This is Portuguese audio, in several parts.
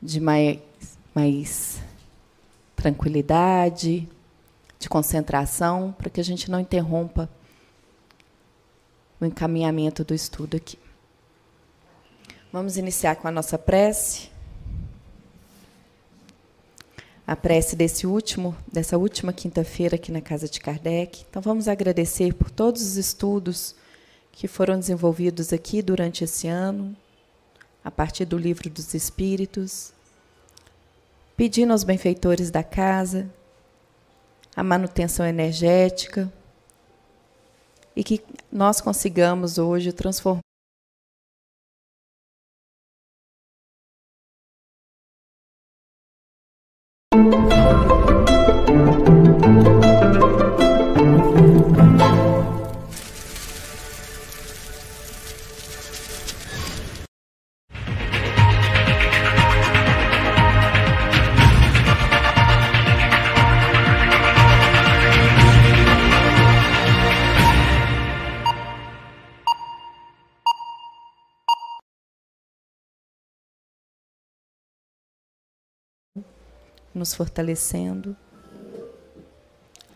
de mais, mais tranquilidade, de concentração, para que a gente não interrompa o encaminhamento do estudo aqui. Vamos iniciar com a nossa prece. A prece desse último, dessa última quinta-feira aqui na casa de Kardec. Então vamos agradecer por todos os estudos que foram desenvolvidos aqui durante esse ano, a partir do livro dos Espíritos, pedindo aos benfeitores da casa a manutenção energética e que nós consigamos hoje transformar nos fortalecendo,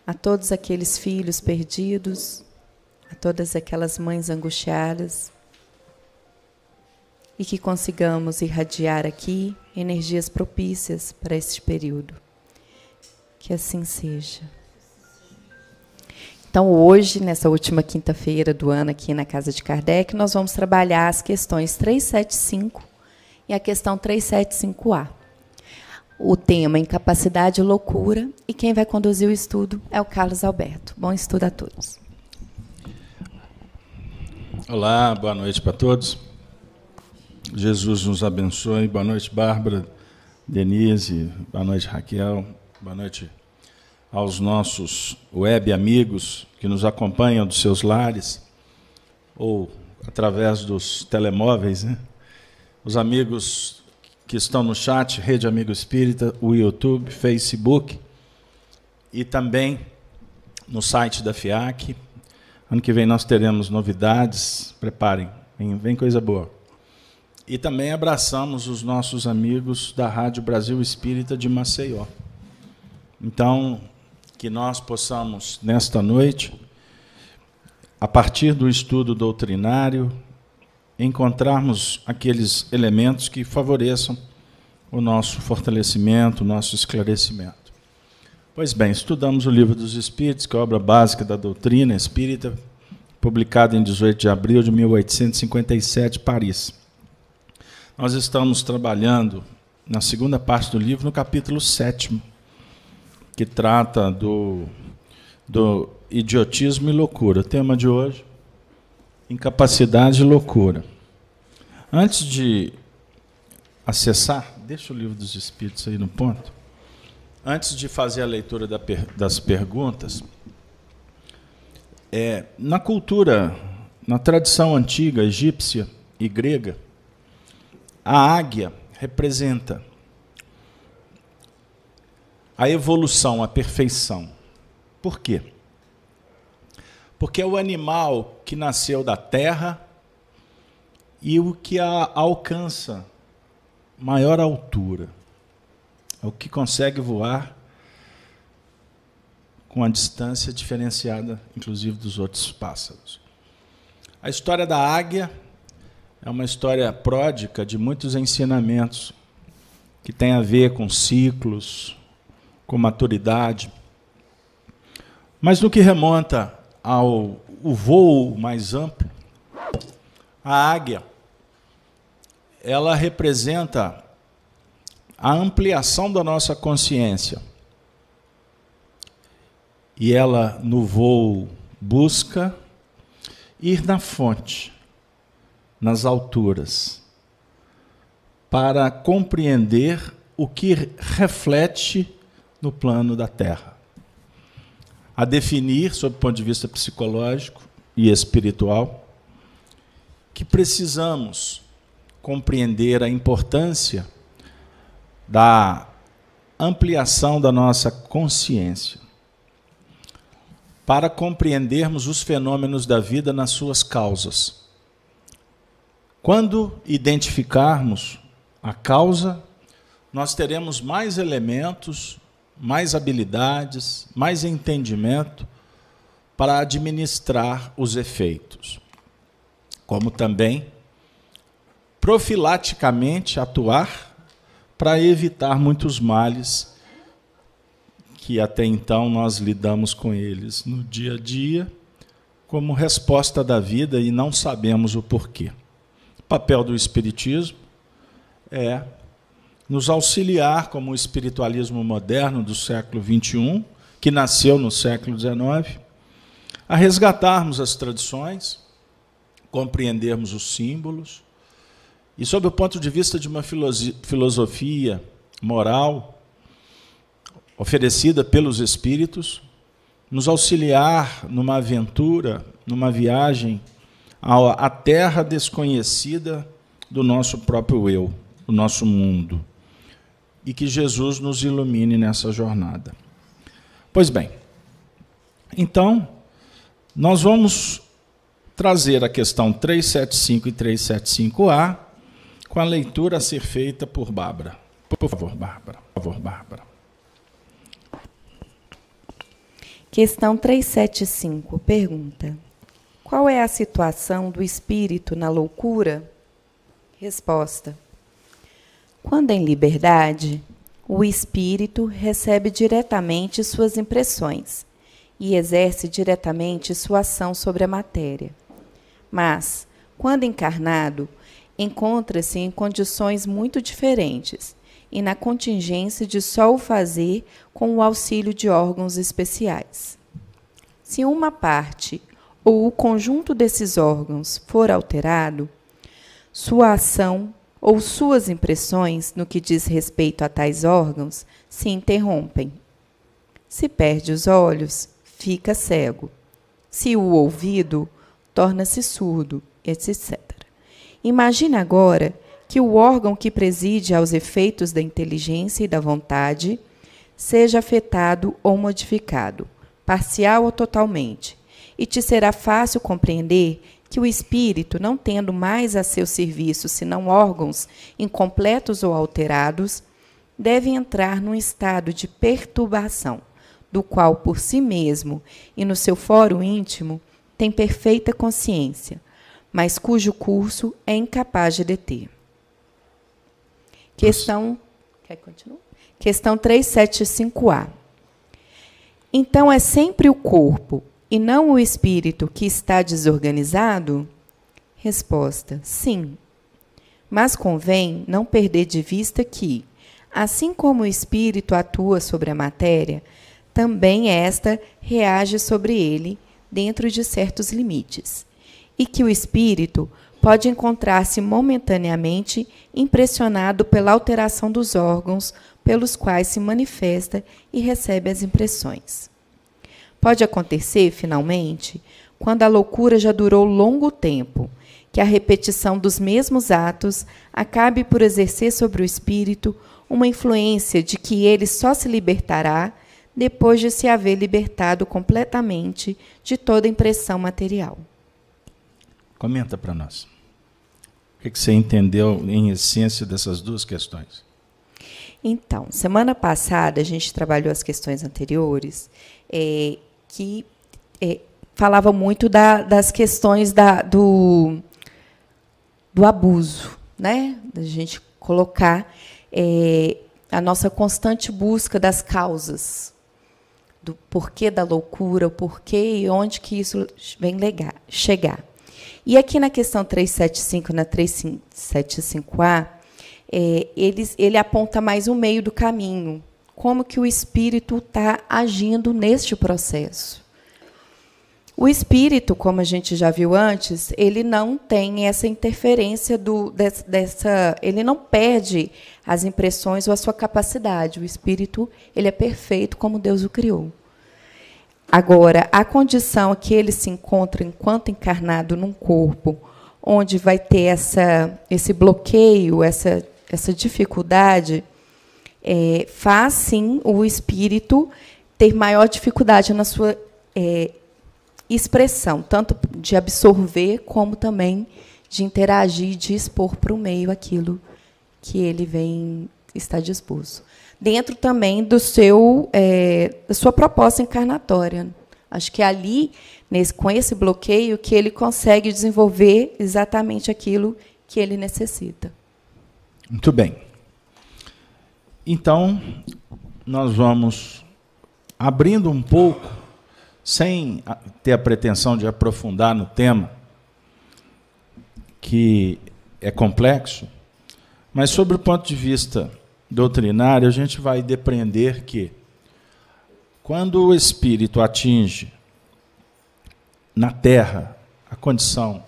a todos aqueles filhos perdidos, a todas aquelas mães angustiadas, e que consigamos irradiar aqui energias propícias para este período. Que assim seja. Então, hoje, nessa última quinta-feira do ano, aqui na Casa de Kardec, nós vamos trabalhar as questões 375 e a questão 375A o tema Incapacidade e Loucura, e quem vai conduzir o estudo é o Carlos Alberto. Bom estudo a todos. Olá, boa noite para todos. Jesus nos abençoe. Boa noite, Bárbara, Denise, boa noite, Raquel, boa noite aos nossos web amigos que nos acompanham dos seus lares ou através dos telemóveis, né? Os amigos que estão no chat, Rede Amigo Espírita, o YouTube, Facebook e também no site da FIAC. Ano que vem nós teremos novidades, preparem, vem, vem coisa boa. E também abraçamos os nossos amigos da Rádio Brasil Espírita de Maceió. Então, que nós possamos, nesta noite, a partir do estudo doutrinário, encontrarmos aqueles elementos que favoreçam o nosso fortalecimento, o nosso esclarecimento. Pois bem, estudamos o Livro dos Espíritos, que é a obra básica da doutrina espírita, publicada em 18 de abril de 1857, Paris. Nós estamos trabalhando na segunda parte do livro, no capítulo 7, que trata do, do idiotismo e loucura. O tema de hoje, incapacidade e loucura. Antes de acessar, deixa o livro dos Espíritos aí no ponto. Antes de fazer a leitura das perguntas, é, na cultura, na tradição antiga egípcia e grega, a águia representa a evolução, a perfeição. Por quê? Porque é o animal que nasceu da terra e o que a alcança maior altura. É o que consegue voar com a distância diferenciada, inclusive, dos outros pássaros. A história da águia é uma história pródica de muitos ensinamentos que tem a ver com ciclos, com maturidade. Mas no que remonta ao o voo mais amplo, a águia, ela representa a ampliação da nossa consciência. E ela, no voo, busca ir na fonte, nas alturas, para compreender o que reflete no plano da Terra a definir, sob o ponto de vista psicológico e espiritual, que precisamos compreender a importância da ampliação da nossa consciência para compreendermos os fenômenos da vida nas suas causas. Quando identificarmos a causa, nós teremos mais elementos, mais habilidades, mais entendimento para administrar os efeitos, como também profilaticamente atuar para evitar muitos males que até então nós lidamos com eles no dia a dia, como resposta da vida e não sabemos o porquê. O papel do Espiritismo é nos auxiliar, como o espiritualismo moderno do século XXI, que nasceu no século XIX, a resgatarmos as tradições, compreendermos os símbolos, e, sob o ponto de vista de uma filosofia moral oferecida pelos Espíritos, nos auxiliar numa aventura, numa viagem à terra desconhecida do nosso próprio eu, do nosso mundo e que Jesus nos ilumine nessa jornada. Pois bem, então, nós vamos trazer a questão 375 e 375A com a leitura a ser feita por Bárbara. Por favor, Bárbara. Por favor, Bárbara. Questão 375 pergunta: Qual é a situação do espírito na loucura? Resposta: quando em liberdade, o espírito recebe diretamente suas impressões e exerce diretamente sua ação sobre a matéria. Mas, quando encarnado, encontra-se em condições muito diferentes e na contingência de só o fazer com o auxílio de órgãos especiais. Se uma parte ou o conjunto desses órgãos for alterado, sua ação ou suas impressões no que diz respeito a tais órgãos se interrompem. Se perde os olhos, fica cego. Se o ouvido, torna-se surdo, etc. Imagine agora que o órgão que preside aos efeitos da inteligência e da vontade seja afetado ou modificado, parcial ou totalmente, e te será fácil compreender que o espírito, não tendo mais a seu serviço senão órgãos incompletos ou alterados, deve entrar num estado de perturbação, do qual por si mesmo e no seu fórum íntimo tem perfeita consciência, mas cujo curso é incapaz de deter. Questão. Quer continuar? Questão 375A. Então é sempre o corpo e não o espírito que está desorganizado? Resposta: sim. Mas convém não perder de vista que, assim como o espírito atua sobre a matéria, também esta reage sobre ele dentro de certos limites, e que o espírito pode encontrar-se momentaneamente impressionado pela alteração dos órgãos pelos quais se manifesta e recebe as impressões. Pode acontecer, finalmente, quando a loucura já durou longo tempo, que a repetição dos mesmos atos acabe por exercer sobre o espírito uma influência de que ele só se libertará depois de se haver libertado completamente de toda impressão material. Comenta para nós. O que você entendeu em essência dessas duas questões? Então, semana passada a gente trabalhou as questões anteriores é, que é, falava muito da, das questões da, do, do abuso, né? Da gente colocar é, a nossa constante busca das causas, do porquê da loucura, o porquê e onde que isso vem chegar. E aqui na questão 375, na 375A, é, ele aponta mais o meio do caminho, como que o espírito está agindo neste processo. O espírito, como a gente já viu antes, ele não tem essa interferência do, dessa, ele não perde as impressões ou a sua capacidade. O espírito, ele é perfeito como Deus o criou. Agora, a condição que ele se encontra enquanto encarnado num corpo, onde vai ter essa, esse bloqueio, essa, essa dificuldade, é, faz sim o espírito ter maior dificuldade na sua é, expressão, tanto de absorver como também de interagir, de expor para o meio aquilo que ele vem está disposto. Dentro também do seu, é, da sua proposta encarnatória. Acho que é ali, nesse, com esse bloqueio, que ele consegue desenvolver exatamente aquilo que ele necessita. Muito bem. Então, nós vamos abrindo um pouco, sem ter a pretensão de aprofundar no tema, que é complexo, mas sobre o ponto de vista doutrinário, a gente vai depreender que quando o espírito atinge na terra a condição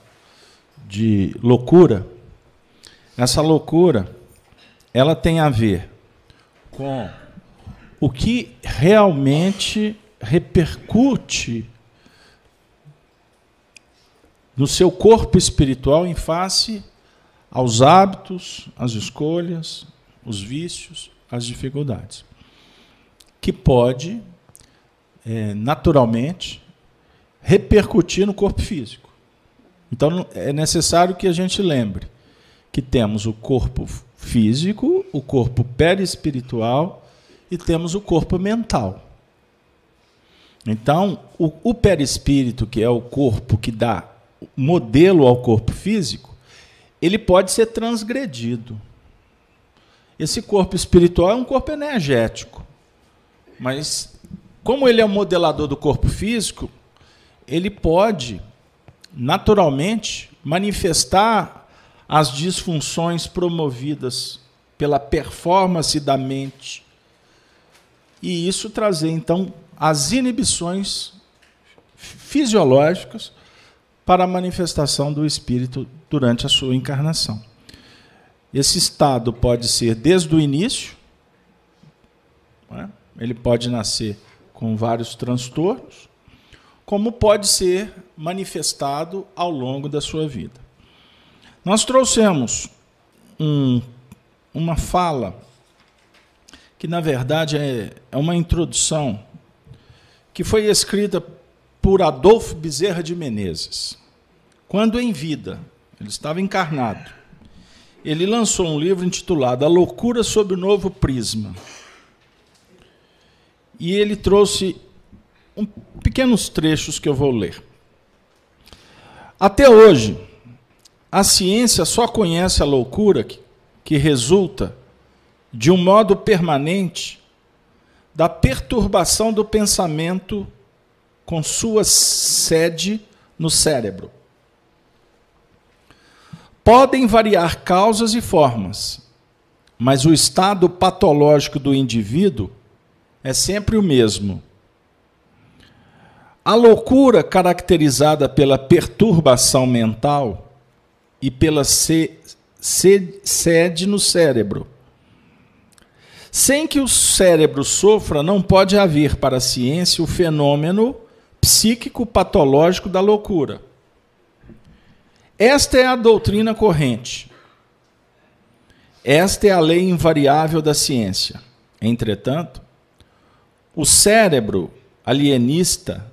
de loucura, essa loucura ela tem a ver com o que realmente repercute no seu corpo espiritual em face aos hábitos, às escolhas, os vícios, as dificuldades, que pode é, naturalmente repercutir no corpo físico. Então é necessário que a gente lembre que temos o corpo físico, o corpo perispiritual e temos o corpo mental. Então, o, o perispírito, que é o corpo que dá modelo ao corpo físico, ele pode ser transgredido. Esse corpo espiritual é um corpo energético, mas como ele é o modelador do corpo físico, ele pode naturalmente manifestar as disfunções promovidas pela performance da mente e isso trazer então as inibições fisiológicas para a manifestação do espírito durante a sua encarnação. Esse estado pode ser desde o início, é? ele pode nascer com vários transtornos, como pode ser manifestado ao longo da sua vida. Nós trouxemos um, uma fala que, na verdade, é, é uma introdução que foi escrita por Adolfo Bezerra de Menezes. Quando em vida, ele estava encarnado, ele lançou um livro intitulado A Loucura sob o Novo Prisma. E ele trouxe um, pequenos trechos que eu vou ler. Até hoje, a ciência só conhece a loucura que, que resulta, de um modo permanente, da perturbação do pensamento com sua sede no cérebro. Podem variar causas e formas, mas o estado patológico do indivíduo é sempre o mesmo. A loucura caracterizada pela perturbação mental e pela sede no cérebro. Sem que o cérebro sofra, não pode haver para a ciência o fenômeno psíquico patológico da loucura. Esta é a doutrina corrente. Esta é a lei invariável da ciência. Entretanto, o cérebro alienista,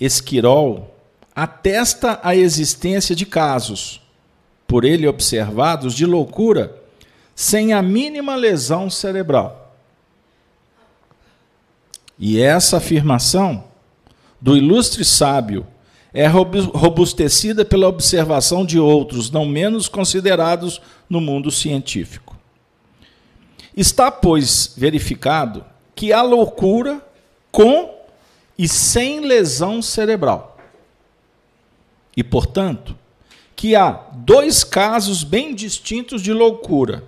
Esquirol, atesta a existência de casos, por ele observados, de loucura sem a mínima lesão cerebral. E essa afirmação do ilustre sábio é robustecida pela observação de outros, não menos considerados no mundo científico. Está, pois, verificado que há loucura com e sem lesão cerebral. E, portanto, que há dois casos bem distintos de loucura,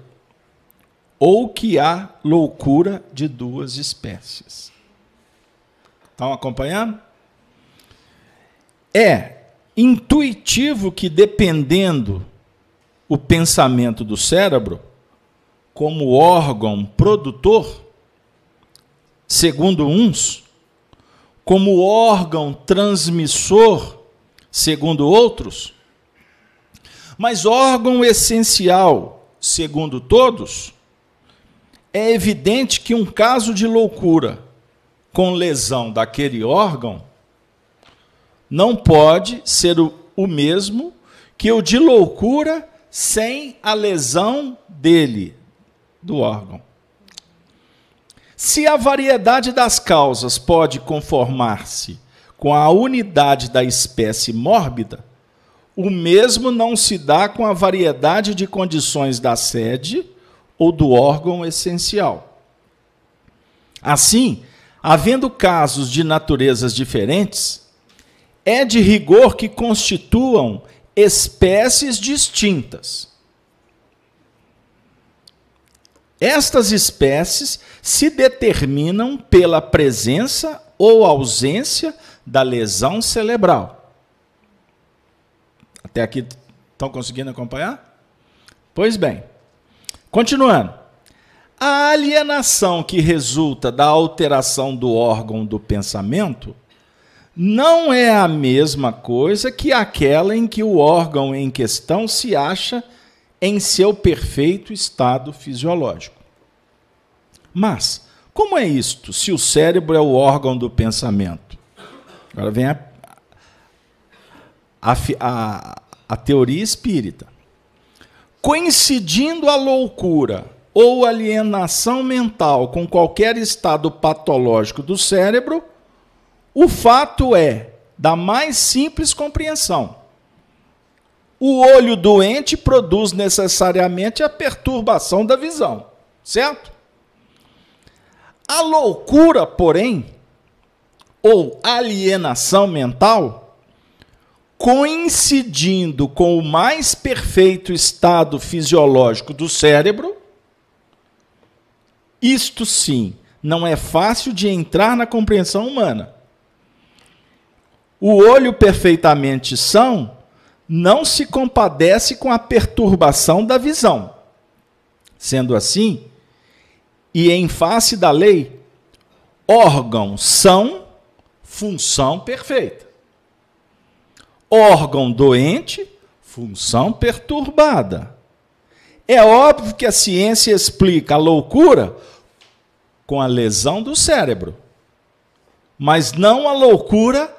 ou que há loucura de duas espécies. Estão acompanhando? É intuitivo que, dependendo o pensamento do cérebro, como órgão produtor, segundo uns, como órgão transmissor, segundo outros, mas órgão essencial, segundo todos, é evidente que um caso de loucura com lesão daquele órgão não pode ser o, mesmo que o de loucura sem a lesão dele, do órgão. Se a variedade das causas pode conformar-se com a unidade da espécie mórbida, o mesmo não se dá com a variedade de condições da sede ou do órgão essencial. Assim, havendo casos de naturezas diferentes, é de rigor que constituam espécies distintas. Estas espécies se determinam pela presença ou ausência da lesão cerebral. Até aqui estão conseguindo acompanhar? Pois bem, continuando. A alienação que resulta da alteração do órgão do pensamento não é a mesma coisa que aquela em que o órgão em questão se acha em seu perfeito estado fisiológico. Mas, como é isto, se o cérebro é o órgão do pensamento? Agora vem a, a, a, a teoria espírita. Coincidindo a loucura ou alienação mental com qualquer estado patológico do cérebro, o fato é da mais simples compreensão. O olho doente produz necessariamente a perturbação da visão, certo? A loucura, porém, ou alienação mental, coincidindo com o mais perfeito estado fisiológico do cérebro, isto sim não é fácil de entrar na compreensão humana. O olho perfeitamente são não se compadece com a perturbação da visão. Sendo assim, e em face da lei, órgão são, função perfeita. Órgão doente, função perturbada. É óbvio que a ciência explica a loucura com a lesão do cérebro, mas não a loucura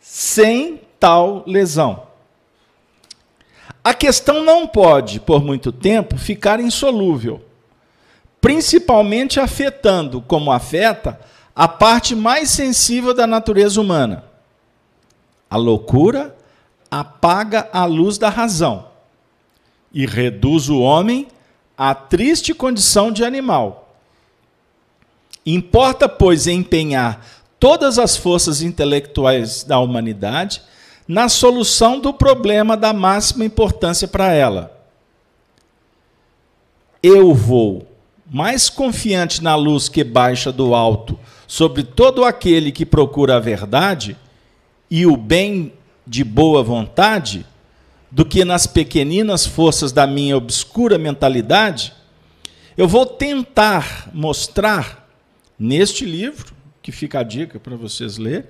sem tal lesão. A questão não pode, por muito tempo, ficar insolúvel, principalmente afetando, como afeta, a parte mais sensível da natureza humana. A loucura apaga a luz da razão e reduz o homem à triste condição de animal. Importa, pois, empenhar todas as forças intelectuais da humanidade na solução do problema da máxima importância para ela. Eu vou, mais confiante na luz que baixa do alto sobre todo aquele que procura a verdade e o bem de boa vontade, do que nas pequeninas forças da minha obscura mentalidade, eu vou tentar mostrar neste livro que fica a dica para vocês ler,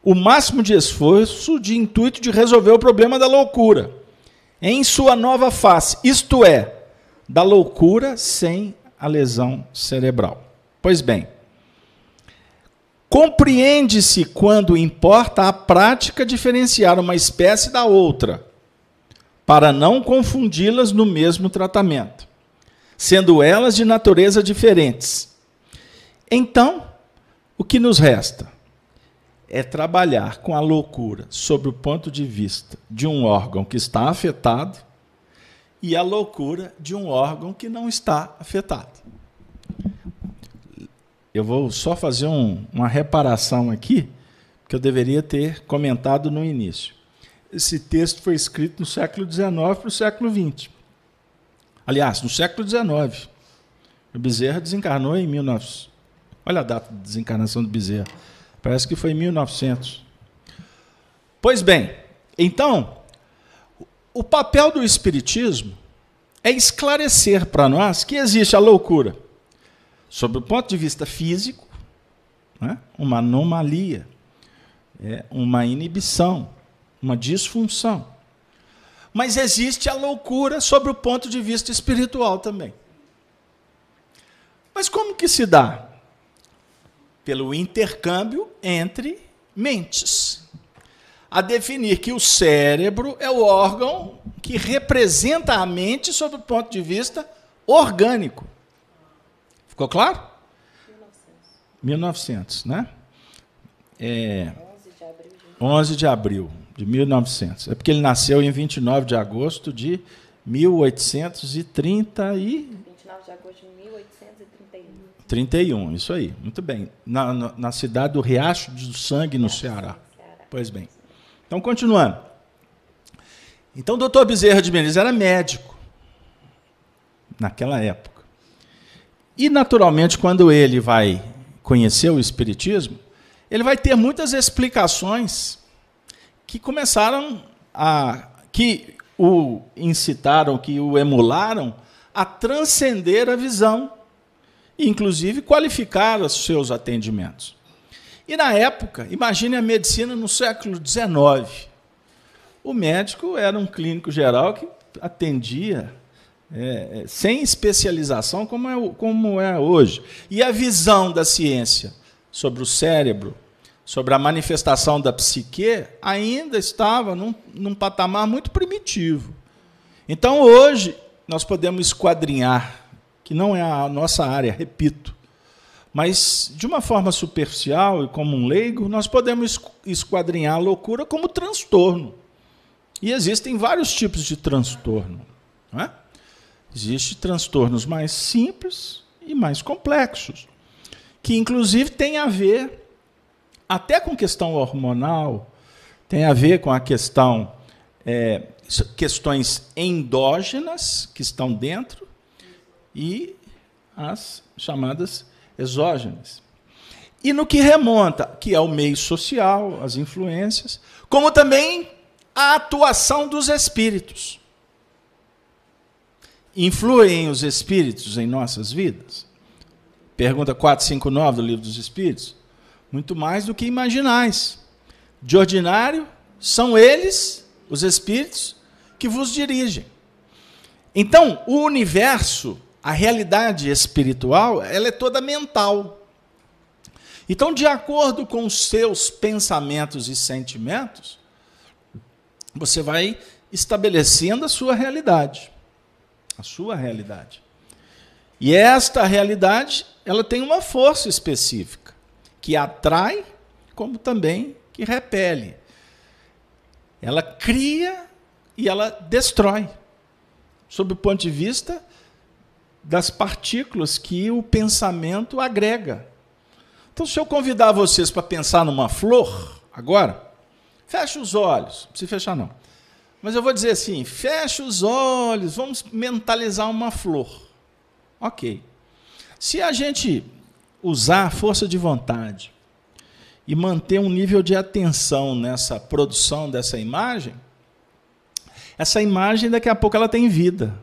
o máximo de esforço de intuito de resolver o problema da loucura em sua nova face, isto é, da loucura sem a lesão cerebral. Pois bem, compreende-se quando importa a prática diferenciar uma espécie da outra, para não confundi-las no mesmo tratamento, sendo elas de natureza diferentes. Então, o que nos resta é trabalhar com a loucura sob o ponto de vista de um órgão que está afetado e a loucura de um órgão que não está afetado. Eu vou só fazer um, uma reparação aqui, que eu deveria ter comentado no início. Esse texto foi escrito no século XIX para o século XX. Aliás, no século XIX. O Bezerra desencarnou em 1900. Olha a data de desencarnação do Bezerra. Parece que foi em 1900. Pois bem, então, o papel do Espiritismo é esclarecer para nós que existe a loucura, sob o ponto de vista físico, né? uma anomalia, é uma inibição, uma disfunção. Mas existe a loucura sob o ponto de vista espiritual também. Mas como que se dá? pelo intercâmbio entre mentes. A definir que o cérebro é o órgão que representa a mente sob o ponto de vista orgânico. Ficou claro? 1900, né? É, 11 de abril de 1900. É porque ele nasceu em 29 de agosto de 1830 e 29 de agosto de 1831. 31, isso aí. Muito bem. Na, na, na cidade do Riacho do Sangue, no Ceará. Pois bem. Então, continuando. Então, o doutor Bezerra de Menezes era médico naquela época. E, naturalmente, quando ele vai conhecer o Espiritismo, ele vai ter muitas explicações que começaram a. que o incitaram, que o emularam a transcender a visão, inclusive qualificar os seus atendimentos. E na época, imagine a medicina no século XIX. O médico era um clínico geral que atendia é, é, sem especialização, como é, como é hoje. E a visão da ciência sobre o cérebro, sobre a manifestação da psique, ainda estava num, num patamar muito primitivo. Então, hoje, nós podemos esquadrinhar, que não é a nossa área, repito, mas de uma forma superficial e como um leigo, nós podemos esquadrinhar a loucura como transtorno. E existem vários tipos de transtorno. Não é? Existem transtornos mais simples e mais complexos, que inclusive têm a ver até com questão hormonal, tem a ver com a questão é, questões endógenas que estão dentro e as chamadas exógenas. E no que remonta, que é o meio social, as influências, como também a atuação dos espíritos. Influem os espíritos em nossas vidas? Pergunta 459 do Livro dos Espíritos muito mais do que imaginais. De ordinário, são eles, os espíritos, que vos dirigem. Então, o universo, a realidade espiritual, ela é toda mental. Então, de acordo com os seus pensamentos e sentimentos, você vai estabelecendo a sua realidade. A sua realidade. E esta realidade, ela tem uma força específica que atrai, como também que repele. Ela cria e ela destrói, sob o ponto de vista das partículas que o pensamento agrega. Então, se eu convidar vocês para pensar numa flor, agora, feche os olhos, não precisa fechar não. Mas eu vou dizer assim: feche os olhos, vamos mentalizar uma flor. Ok. Se a gente usar a força de vontade e manter um nível de atenção nessa produção dessa imagem, essa imagem daqui a pouco ela tem vida.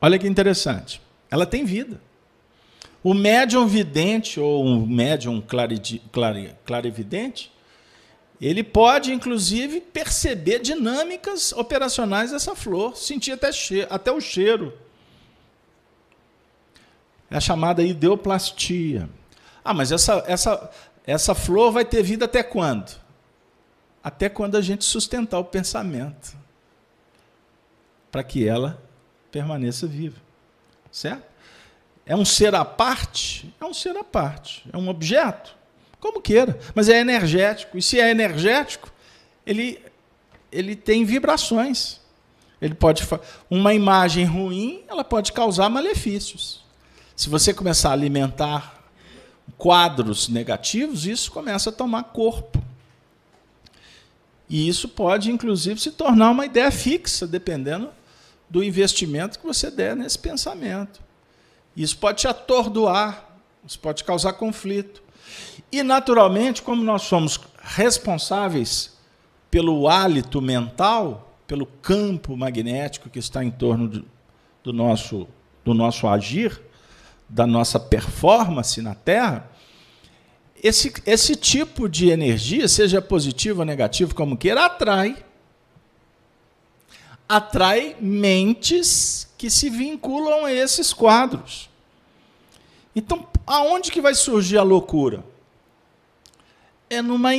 Olha que interessante. Ela tem vida. O médium vidente ou um médium clarividente, ele pode, inclusive, perceber dinâmicas operacionais dessa flor, sentir até, cheiro, até o cheiro. É a chamada ideoplastia. Ah, mas essa, essa, essa flor vai ter vida até quando? Até quando a gente sustentar o pensamento. Para que ela permaneça viva. Certo? É um ser à parte? É um ser à parte. É um objeto? Como queira. Mas é energético. E se é energético, ele, ele tem vibrações. Ele pode uma imagem ruim, ela pode causar malefícios. Se você começar a alimentar quadros negativos, isso começa a tomar corpo. E isso pode, inclusive, se tornar uma ideia fixa, dependendo do investimento que você der nesse pensamento. Isso pode te atordoar, isso pode causar conflito. E, naturalmente, como nós somos responsáveis pelo hálito mental, pelo campo magnético que está em torno do, do nosso, do nosso agir, da nossa performance na Terra, esse, esse tipo de energia, seja positivo ou negativo, como queira, atrai. Atrai mentes que se vinculam a esses quadros. Então, aonde que vai surgir a loucura? É numa,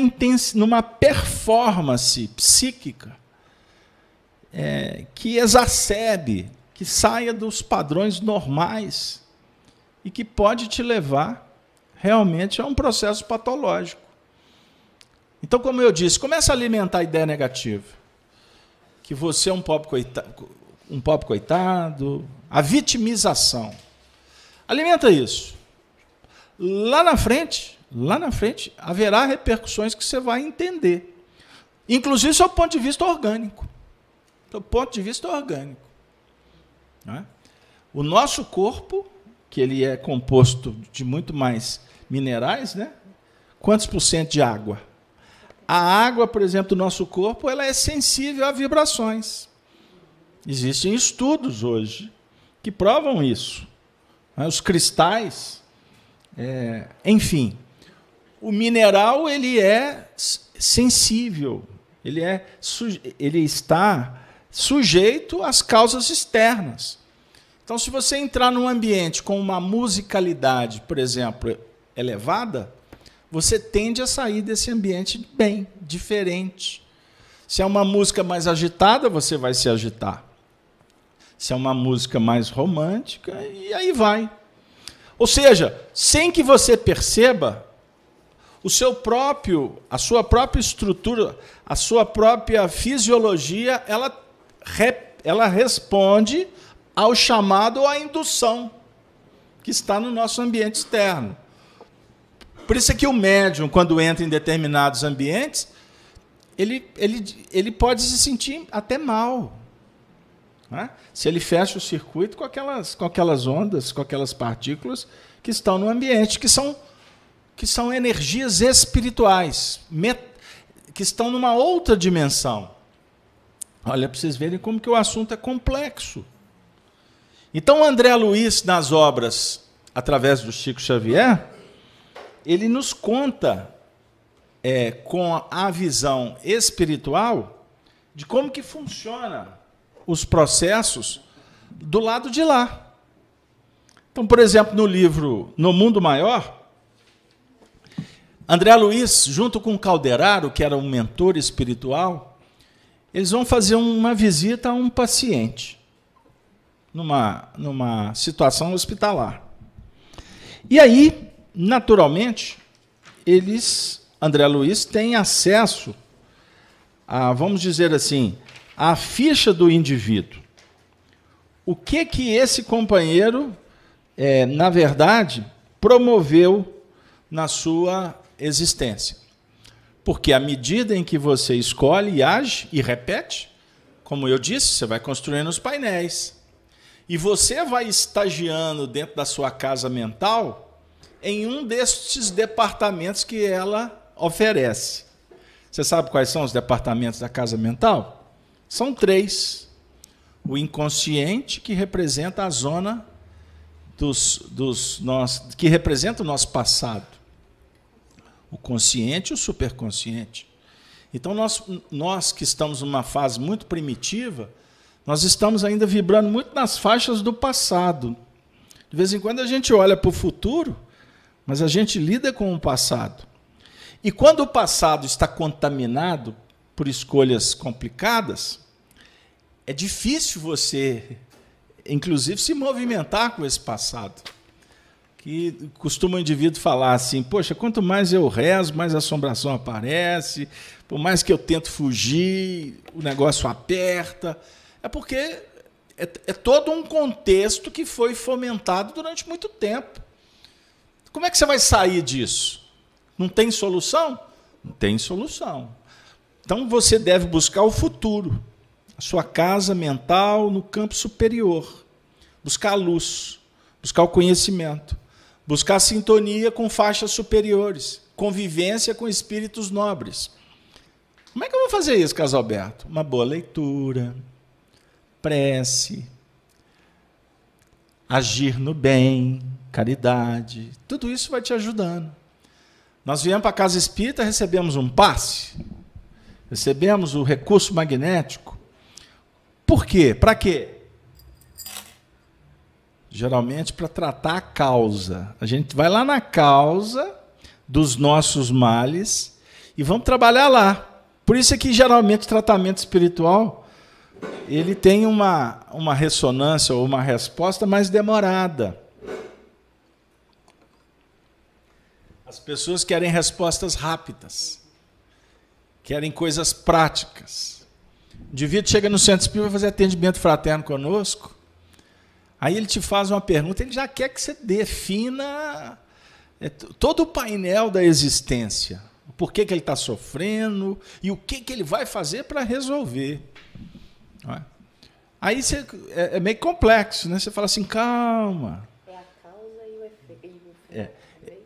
numa performance psíquica é, que exacerbe que saia dos padrões normais e que pode te levar realmente a um processo patológico. Então, como eu disse, começa a alimentar a ideia negativa. Que você é um pobre coitado, um pobre coitado a vitimização. Alimenta isso. Lá na frente, lá na frente, haverá repercussões que você vai entender. Inclusive, do ponto de vista orgânico. Do ponto de vista orgânico. É? O nosso corpo, que ele é composto de muito mais minerais, né? Quantos por cento de água? A água, por exemplo, do nosso corpo, ela é sensível a vibrações. Existem estudos hoje que provam isso. Né? Os cristais, é, enfim, o mineral ele é sensível, ele, é, ele está sujeito às causas externas. Então, se você entrar num ambiente com uma musicalidade, por exemplo, elevada, você tende a sair desse ambiente bem, diferente. Se é uma música mais agitada, você vai se agitar. Se é uma música mais romântica, e aí vai. Ou seja, sem que você perceba, o seu próprio, a sua própria estrutura, a sua própria fisiologia, ela, ela responde ao chamado ou à indução que está no nosso ambiente externo. Por isso é que o médium, quando entra em determinados ambientes, ele, ele, ele pode se sentir até mal. Né? Se ele fecha o circuito com aquelas, com aquelas ondas, com aquelas partículas que estão no ambiente, que são que são energias espirituais, que estão numa outra dimensão. Olha, para vocês verem como que o assunto é complexo. Então, André Luiz, nas obras, através do Chico Xavier, ele nos conta, é, com a visão espiritual, de como que funciona os processos do lado de lá. Então, por exemplo, no livro No Mundo Maior, André Luiz, junto com Calderaro, que era um mentor espiritual, eles vão fazer uma visita a um paciente numa, numa situação hospitalar. E aí, naturalmente, eles, André Luiz, têm acesso a, vamos dizer assim, a ficha do indivíduo. O que que esse companheiro, é, na verdade, promoveu na sua existência. Porque à medida em que você escolhe e age e repete, como eu disse, você vai construindo os painéis. E você vai estagiando dentro da sua casa mental em um destes departamentos que ela oferece. Você sabe quais são os departamentos da casa mental? São três. O inconsciente, que representa a zona dos, dos nós, que representa o nosso passado o consciente e o superconsciente. Então, nós, nós que estamos numa fase muito primitiva, nós estamos ainda vibrando muito nas faixas do passado. De vez em quando a gente olha para o futuro, mas a gente lida com o passado. E quando o passado está contaminado por escolhas complicadas, é difícil você, inclusive, se movimentar com esse passado que costuma o indivíduo falar assim: poxa, quanto mais eu rezo, mais assombração aparece, por mais que eu tento fugir, o negócio aperta. É porque é, é todo um contexto que foi fomentado durante muito tempo. Como é que você vai sair disso? Não tem solução? Não tem solução. Então você deve buscar o futuro, a sua casa mental no campo superior, buscar a luz, buscar o conhecimento buscar sintonia com faixas superiores, convivência com espíritos nobres. Como é que eu vou fazer isso, Casalberto? Uma boa leitura, prece, agir no bem, caridade, tudo isso vai te ajudando. Nós viemos para a casa espírita, recebemos um passe, recebemos o recurso magnético. Por quê? Para quê? Geralmente para tratar a causa. A gente vai lá na causa dos nossos males e vamos trabalhar lá. Por isso é que geralmente o tratamento espiritual ele tem uma, uma ressonância ou uma resposta mais demorada. As pessoas querem respostas rápidas, querem coisas práticas. O indivíduo chega no centro espírita para fazer atendimento fraterno conosco, aí ele te faz uma pergunta, ele já quer que você defina é, todo o painel da existência. Por que, que ele está sofrendo e o que, que ele vai fazer para resolver. É? Aí você, é, é, meio complexo, né? Você fala assim, calma. É a causa e o efeito. É,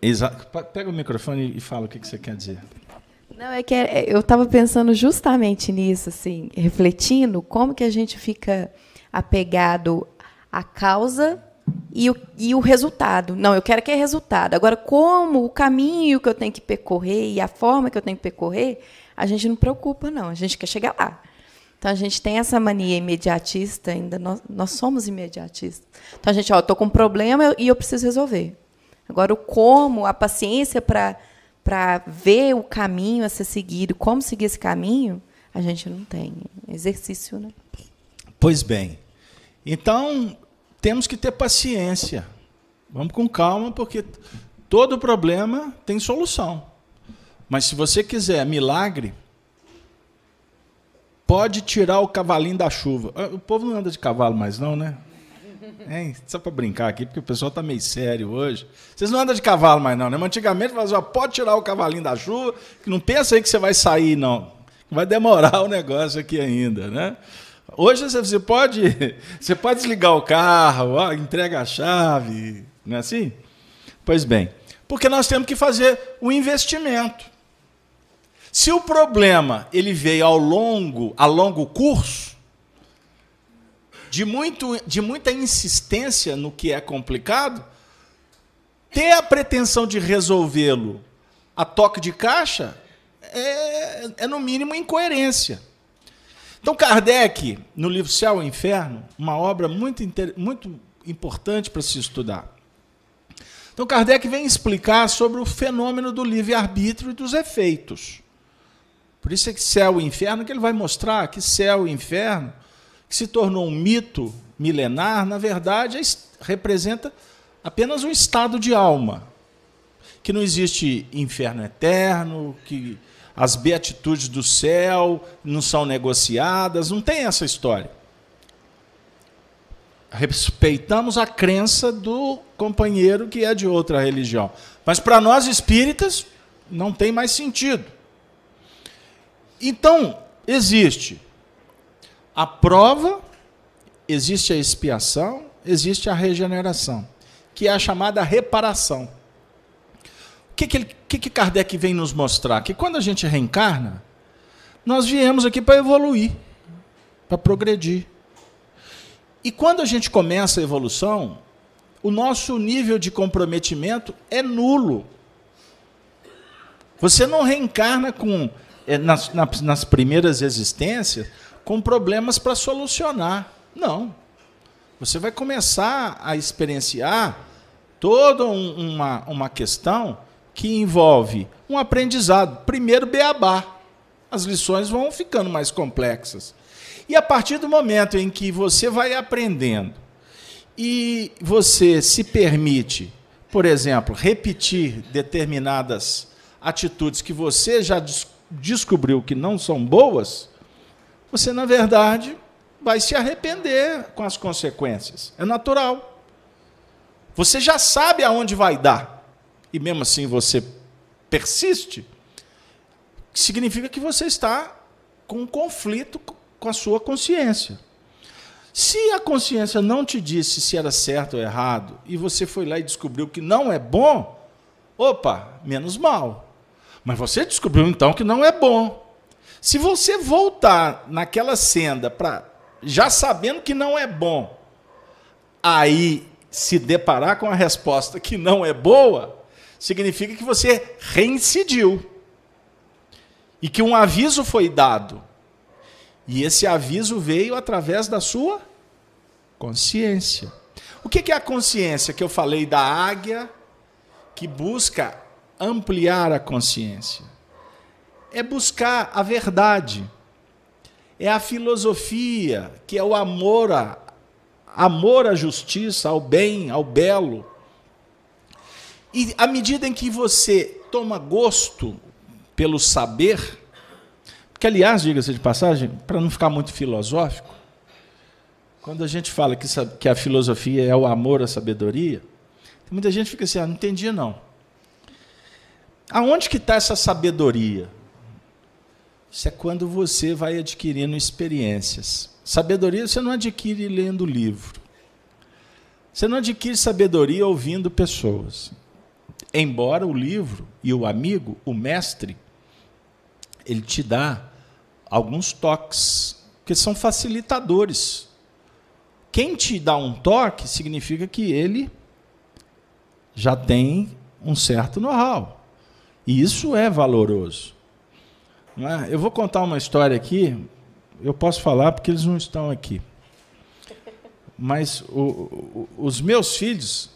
exato. Pega o microfone e fala o que, que você quer dizer. Não, é que é, eu estava pensando justamente nisso, assim, refletindo como que a gente fica apegado à causa e o, e o resultado. Não, eu quero que é resultado. Agora, como o caminho que eu tenho que percorrer e a forma que eu tenho que percorrer, a gente não preocupa, não. A gente quer chegar lá. Então a gente tem essa mania imediatista ainda, nós, nós somos imediatistas. Então a gente, ó, estou com um problema e eu preciso resolver. Agora o como, a paciência para para ver o caminho a ser seguido, como seguir esse caminho, a gente não tem exercício, né? Pois bem. Então temos que ter paciência. Vamos com calma, porque todo problema tem solução. Mas se você quiser milagre, pode tirar o cavalinho da chuva. Ah, o povo não anda de cavalo mais, não, né? Hein? Só para brincar aqui, porque o pessoal está meio sério hoje. Vocês não andam de cavalo mais, não, né? Mas antigamente falavam, pode tirar o cavalinho da chuva, que não pensa aí que você vai sair, não. Vai demorar o negócio aqui ainda, né? Hoje você pode, você pode desligar o carro, entrega a chave, não é assim? Pois bem, porque nós temos que fazer o um investimento. Se o problema ele veio ao longo, a longo curso, de, muito, de muita insistência no que é complicado, ter a pretensão de resolvê-lo a toque de caixa é, é, no mínimo incoerência. Então, Kardec, no livro Céu e Inferno, uma obra muito, muito importante para se estudar. Então, Kardec vem explicar sobre o fenômeno do livre-arbítrio e dos efeitos. Por isso é que céu e inferno, que ele vai mostrar que céu e inferno, que se tornou um mito milenar, na verdade, é representa apenas um estado de alma. Que não existe inferno eterno, que as beatitudes do céu não são negociadas, não tem essa história. Respeitamos a crença do companheiro que é de outra religião. Mas para nós espíritas, não tem mais sentido. Então, existe a prova, existe a expiação, existe a regeneração, que é a chamada reparação. O que, que, ele, que, que Kardec vem nos mostrar? Que quando a gente reencarna, nós viemos aqui para evoluir, para progredir. E quando a gente começa a evolução, o nosso nível de comprometimento é nulo. Você não reencarna com é, nas, nas primeiras existências com problemas para solucionar. Não. Você vai começar a experienciar toda um, uma, uma questão que envolve um aprendizado. Primeiro, beabá. As lições vão ficando mais complexas. E a partir do momento em que você vai aprendendo e você se permite, por exemplo, repetir determinadas atitudes que você já descobriu que não são boas, você, na verdade, vai se arrepender com as consequências. É natural. Você já sabe aonde vai dar. E mesmo assim você persiste, significa que você está com um conflito com a sua consciência. Se a consciência não te disse se era certo ou errado, e você foi lá e descobriu que não é bom, opa, menos mal. Mas você descobriu então que não é bom. Se você voltar naquela senda para já sabendo que não é bom, aí se deparar com a resposta que não é boa, significa que você reincidiu. E que um aviso foi dado. E esse aviso veio através da sua consciência. O que é a consciência que eu falei da águia que busca ampliar a consciência. É buscar a verdade. é a filosofia, que é o amor a, amor à justiça, ao bem, ao belo. E à medida em que você toma gosto pelo saber, que aliás, diga-se de passagem, para não ficar muito filosófico, quando a gente fala que, que a filosofia é o amor à sabedoria, muita gente fica assim, ah, não entendi não. Aonde que está essa sabedoria? Isso é quando você vai adquirindo experiências. Sabedoria você não adquire lendo livro. Você não adquire sabedoria ouvindo pessoas. Embora o livro e o amigo, o mestre, ele te dá alguns toques, que são facilitadores. Quem te dá um toque significa que ele já tem um certo know-how. E isso é valoroso. É? Eu vou contar uma história aqui, eu posso falar porque eles não estão aqui. Mas o, o, os meus filhos,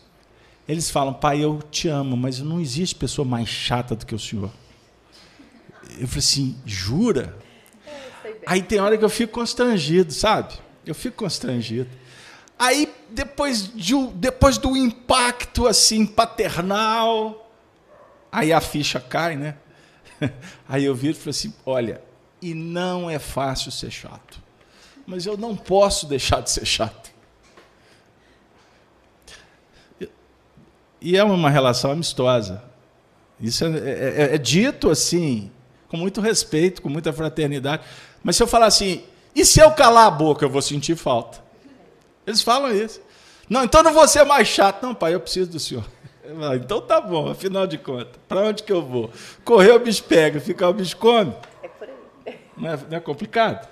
eles falam, pai, eu te amo, mas não existe pessoa mais chata do que o senhor. Eu falei assim, jura? Aí tem hora que eu fico constrangido, sabe? Eu fico constrangido. Aí, depois, de, depois do impacto assim paternal, aí a ficha cai, né? Aí eu viro e falei assim: olha, e não é fácil ser chato, mas eu não posso deixar de ser chato. E é uma relação amistosa. Isso é, é, é, é dito assim, com muito respeito, com muita fraternidade. Mas se eu falar assim, e se eu calar a boca, eu vou sentir falta. Eles falam isso. Não, então não vou ser mais chato. Não, pai, eu preciso do senhor. Então tá bom, afinal de contas. Para onde que eu vou? Correr o bicho pega, ficar o bicho come. É por aí. Não é, não é complicado?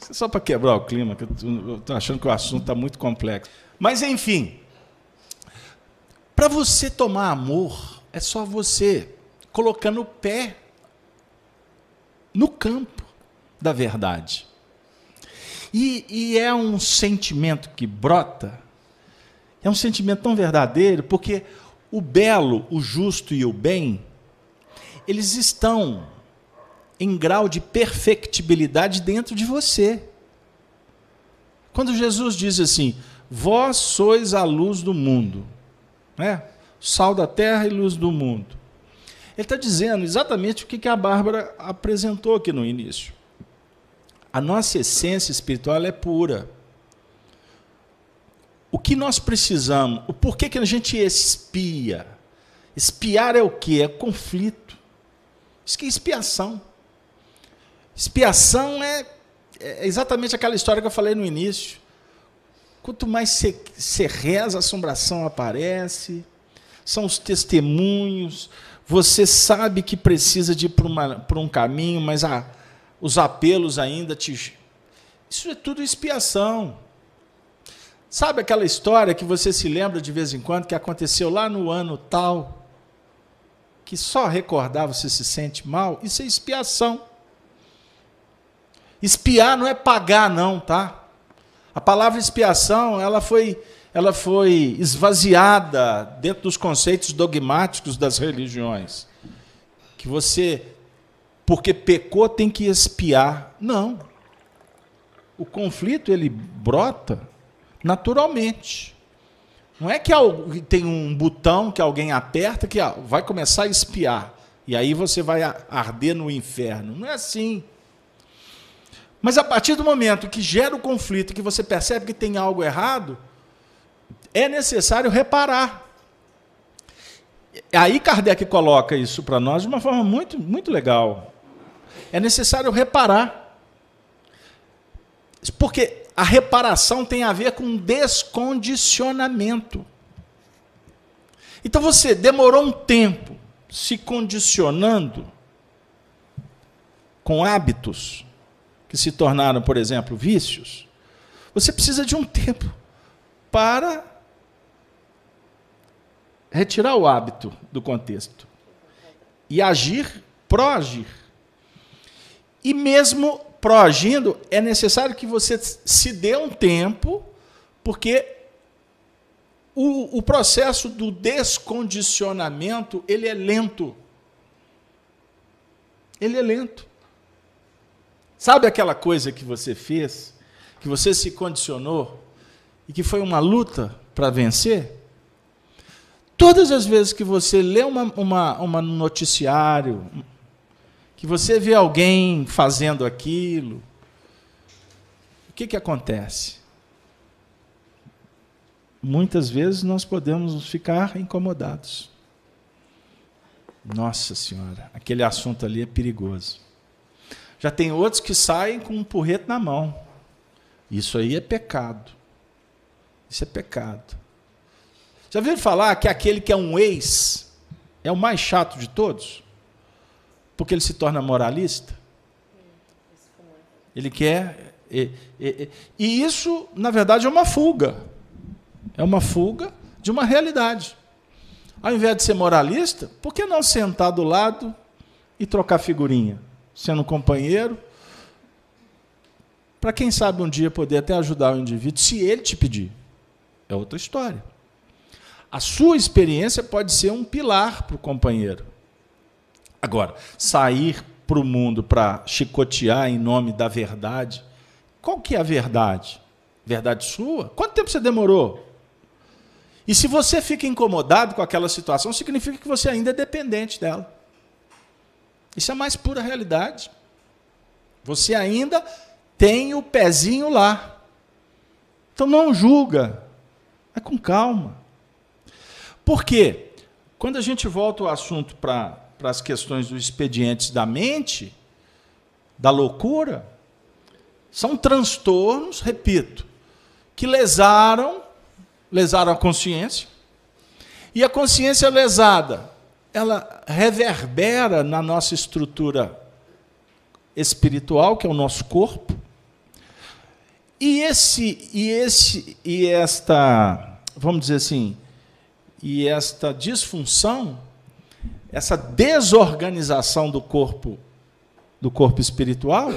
Isso é só para quebrar o clima, que eu estou achando que o assunto está muito complexo. Mas, enfim, para você tomar amor, é só você colocando o pé no campo da verdade. E, e é um sentimento que brota, é um sentimento tão verdadeiro, porque o belo, o justo e o bem, eles estão em grau de perfectibilidade dentro de você. Quando Jesus diz assim: Vós sois a luz do mundo, né? sal da terra e luz do mundo. Ele está dizendo exatamente o que a Bárbara apresentou aqui no início. A nossa essência espiritual é pura. O que nós precisamos, o porquê que a gente espia? Espiar é o que? É conflito. Isso que é expiação. Expiação é, é exatamente aquela história que eu falei no início. Quanto mais você reza, a assombração aparece, são os testemunhos, você sabe que precisa de ir para um caminho, mas a, os apelos ainda te. Isso é tudo expiação. Sabe aquela história que você se lembra de vez em quando que aconteceu lá no ano tal, que só recordar você se sente mal? Isso é expiação. Espiar não é pagar, não, tá? A palavra expiação, ela foi, ela foi esvaziada dentro dos conceitos dogmáticos das religiões. Que você porque pecou tem que espiar. Não. O conflito ele brota naturalmente. Não é que tem um botão que alguém aperta que vai começar a espiar e aí você vai arder no inferno. Não é assim. Mas a partir do momento que gera o conflito, que você percebe que tem algo errado, é necessário reparar. Aí Kardec coloca isso para nós de uma forma muito, muito legal é necessário reparar. Porque a reparação tem a ver com descondicionamento. Então você demorou um tempo se condicionando com hábitos que se tornaram, por exemplo, vícios. Você precisa de um tempo para retirar o hábito do contexto e agir, proagir. E mesmo proagindo, é necessário que você se dê um tempo, porque o, o processo do descondicionamento ele é lento. Ele é lento. Sabe aquela coisa que você fez, que você se condicionou e que foi uma luta para vencer? Todas as vezes que você lê uma, uma, uma noticiário, que você vê alguém fazendo aquilo, o que, que acontece? Muitas vezes nós podemos ficar incomodados. Nossa Senhora, aquele assunto ali é perigoso. Já tem outros que saem com um porrete na mão. Isso aí é pecado. Isso é pecado. Já ouviram falar que aquele que é um ex é o mais chato de todos? Porque ele se torna moralista? Ele quer. E, e, e isso, na verdade, é uma fuga. É uma fuga de uma realidade. Ao invés de ser moralista, por que não sentar do lado e trocar figurinha? Sendo companheiro, para quem sabe um dia poder até ajudar o indivíduo, se ele te pedir. É outra história. A sua experiência pode ser um pilar para o companheiro. Agora, sair para o mundo para chicotear em nome da verdade, qual que é a verdade? Verdade sua? Quanto tempo você demorou? E se você fica incomodado com aquela situação, significa que você ainda é dependente dela. Isso é mais pura realidade. Você ainda tem o pezinho lá. Então não julga. É com calma. Por quê? Quando a gente volta o assunto para as questões dos expedientes da mente, da loucura, são transtornos, repito, que lesaram, lesaram a consciência. E a consciência lesada, ela reverbera na nossa estrutura espiritual, que é o nosso corpo. E esse e esse e esta, vamos dizer assim, e esta disfunção, essa desorganização do corpo, do corpo espiritual,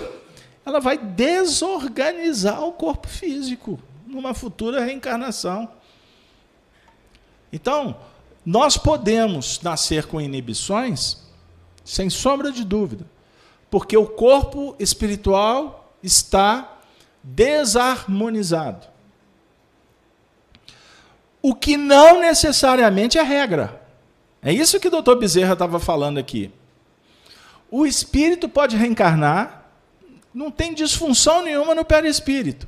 ela vai desorganizar o corpo físico numa futura reencarnação. Então, nós podemos nascer com inibições, sem sombra de dúvida, porque o corpo espiritual está desarmonizado. O que não necessariamente é regra. É isso que o doutor Bezerra estava falando aqui. O espírito pode reencarnar, não tem disfunção nenhuma no perispírito.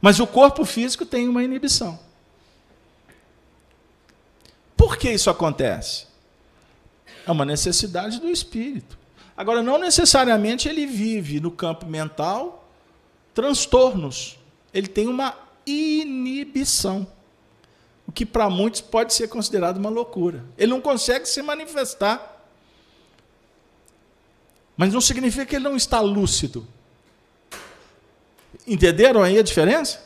Mas o corpo físico tem uma inibição. Por que isso acontece? É uma necessidade do espírito. Agora, não necessariamente ele vive no campo mental transtornos. Ele tem uma inibição o que para muitos pode ser considerado uma loucura. Ele não consegue se manifestar. Mas não significa que ele não está lúcido. Entenderam aí a diferença?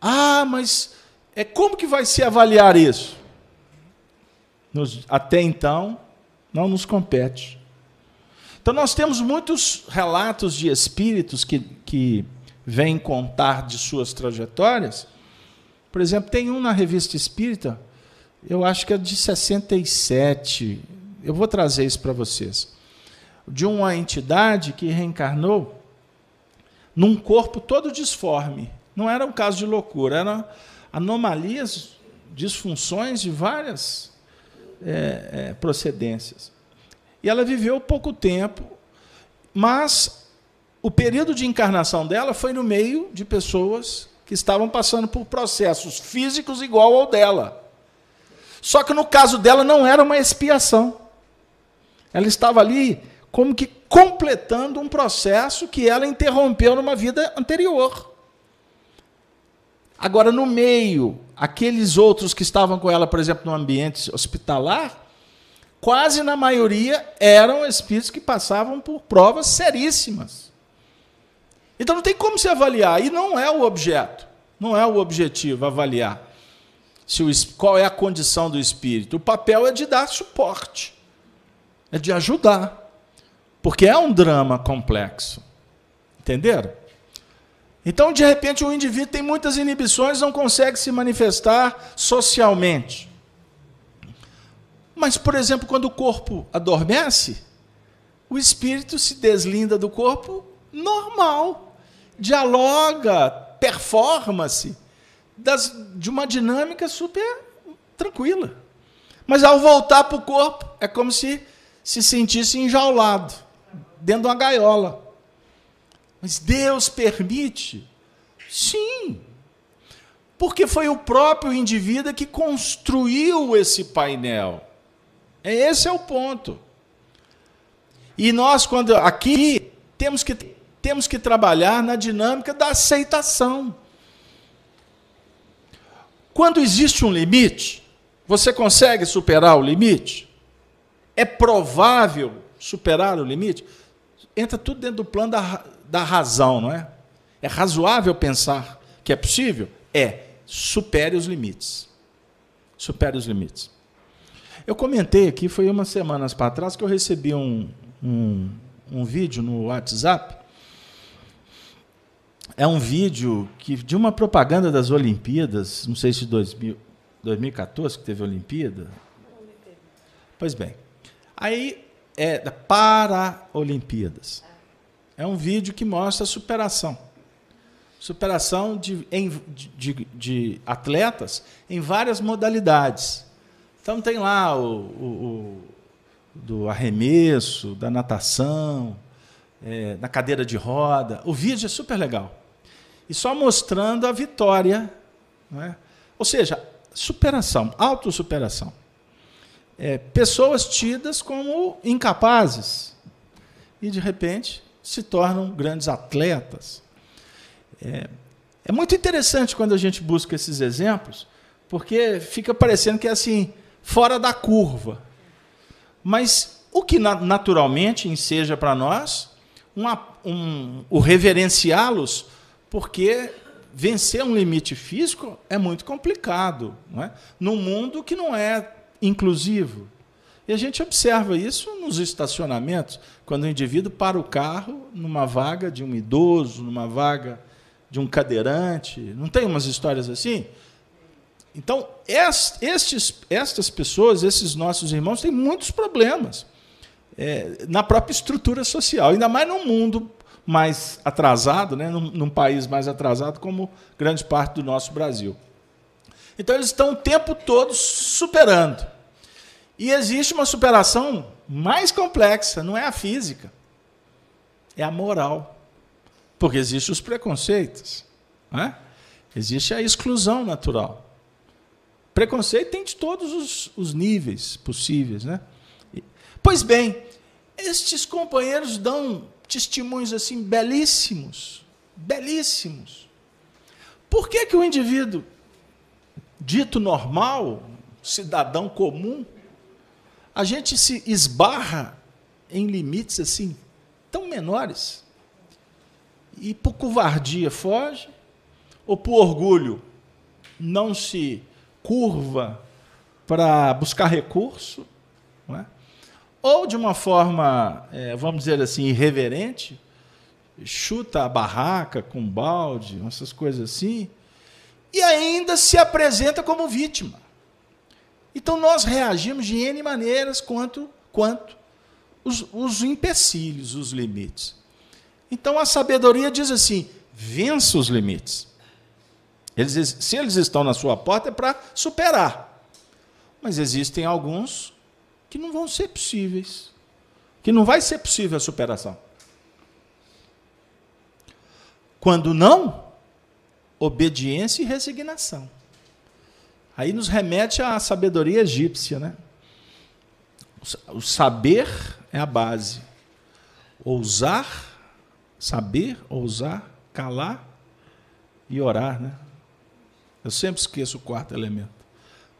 Ah, mas é como que vai se avaliar isso? Nos, até então, não nos compete. Então, nós temos muitos relatos de espíritos que, que vêm contar de suas trajetórias por exemplo, tem um na Revista Espírita, eu acho que é de 67. Eu vou trazer isso para vocês. De uma entidade que reencarnou num corpo todo disforme. Não era um caso de loucura, eram anomalias, disfunções de várias é, é, procedências. E ela viveu pouco tempo, mas o período de encarnação dela foi no meio de pessoas que estavam passando por processos físicos igual ao dela. Só que no caso dela não era uma expiação. Ela estava ali como que completando um processo que ela interrompeu numa vida anterior. Agora, no meio, aqueles outros que estavam com ela, por exemplo, no ambiente hospitalar, quase na maioria eram espíritos que passavam por provas seríssimas. Então não tem como se avaliar, e não é o objeto, não é o objetivo avaliar se o, qual é a condição do espírito. O papel é de dar suporte, é de ajudar, porque é um drama complexo. Entenderam? Então, de repente, o indivíduo tem muitas inibições, não consegue se manifestar socialmente. Mas, por exemplo, quando o corpo adormece, o espírito se deslinda do corpo normal, dialoga, performa-se de uma dinâmica super tranquila. Mas ao voltar para o corpo, é como se se sentisse enjaulado, dentro de uma gaiola. Mas Deus permite? Sim. Porque foi o próprio indivíduo que construiu esse painel. Esse é o ponto. E nós, quando aqui, temos que, temos que trabalhar na dinâmica da aceitação. Quando existe um limite, você consegue superar o limite? É provável superar o limite? Entra tudo dentro do plano da, da razão, não é? É razoável pensar que é possível? É. Supere os limites. Supere os limites. Eu comentei aqui, foi umas semanas para trás, que eu recebi um, um, um vídeo no WhatsApp. É um vídeo que, de uma propaganda das Olimpíadas, não sei se 2000, 2014 que teve a Olimpíada. Pois bem. Aí é para Olimpíadas. É um vídeo que mostra superação. Superação de, de, de atletas em várias modalidades. Então tem lá o, o, o do arremesso, da natação, é, na cadeira de roda. O vídeo é super legal. E só mostrando a vitória. É? Ou seja, superação, autossuperação. É, pessoas tidas como incapazes e, de repente, se tornam grandes atletas. É, é muito interessante quando a gente busca esses exemplos, porque fica parecendo que é assim, fora da curva. Mas o que naturalmente enseja para nós uma, um, o reverenciá-los, porque vencer um limite físico é muito complicado, não é? num mundo que não é inclusivo. E a gente observa isso nos estacionamentos, quando o indivíduo para o carro numa vaga de um idoso, numa vaga de um cadeirante. Não tem umas histórias assim? Então, estes, estas pessoas, esses nossos irmãos, têm muitos problemas é, na própria estrutura social, ainda mais num mundo mais atrasado, né, num, num país mais atrasado como grande parte do nosso Brasil. Então, eles estão o tempo todo superando. E existe uma superação mais complexa, não é a física, é a moral. Porque existem os preconceitos, né? existe a exclusão natural. Preconceito tem de todos os, os níveis possíveis, né? Pois bem, estes companheiros dão testemunhos assim belíssimos, belíssimos. Por que que o indivíduo dito normal, cidadão comum, a gente se esbarra em limites assim tão menores e por covardia foge ou por orgulho não se curva para buscar recurso, é? ou de uma forma, é, vamos dizer assim, irreverente, chuta a barraca com balde, essas coisas assim, e ainda se apresenta como vítima. Então nós reagimos de N maneiras quanto, quanto os, os empecilhos, os limites. Então a sabedoria diz assim: vença os limites. Eles, se eles estão na sua porta é para superar. Mas existem alguns que não vão ser possíveis. Que não vai ser possível a superação. Quando não, obediência e resignação. Aí nos remete à sabedoria egípcia, né? O saber é a base. Ousar, saber, ousar, calar e orar, né? Eu sempre esqueço o quarto elemento.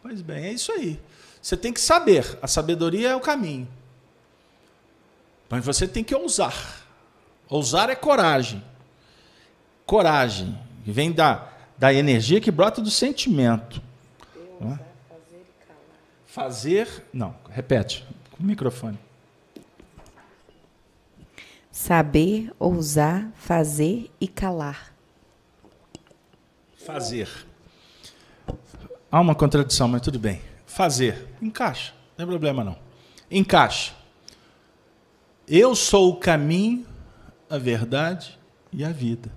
Pois bem, é isso aí. Você tem que saber. A sabedoria é o caminho. Mas você tem que ousar. Ousar é coragem. Coragem. Vem da, da energia que brota do sentimento. Ousar, fazer e calar. Fazer. Não, repete. Com o microfone. Saber, ousar, fazer e calar. Fazer. Há uma contradição, mas tudo bem. Fazer. Encaixa. Não tem problema não. Encaixa. Eu sou o caminho, a verdade e a vida.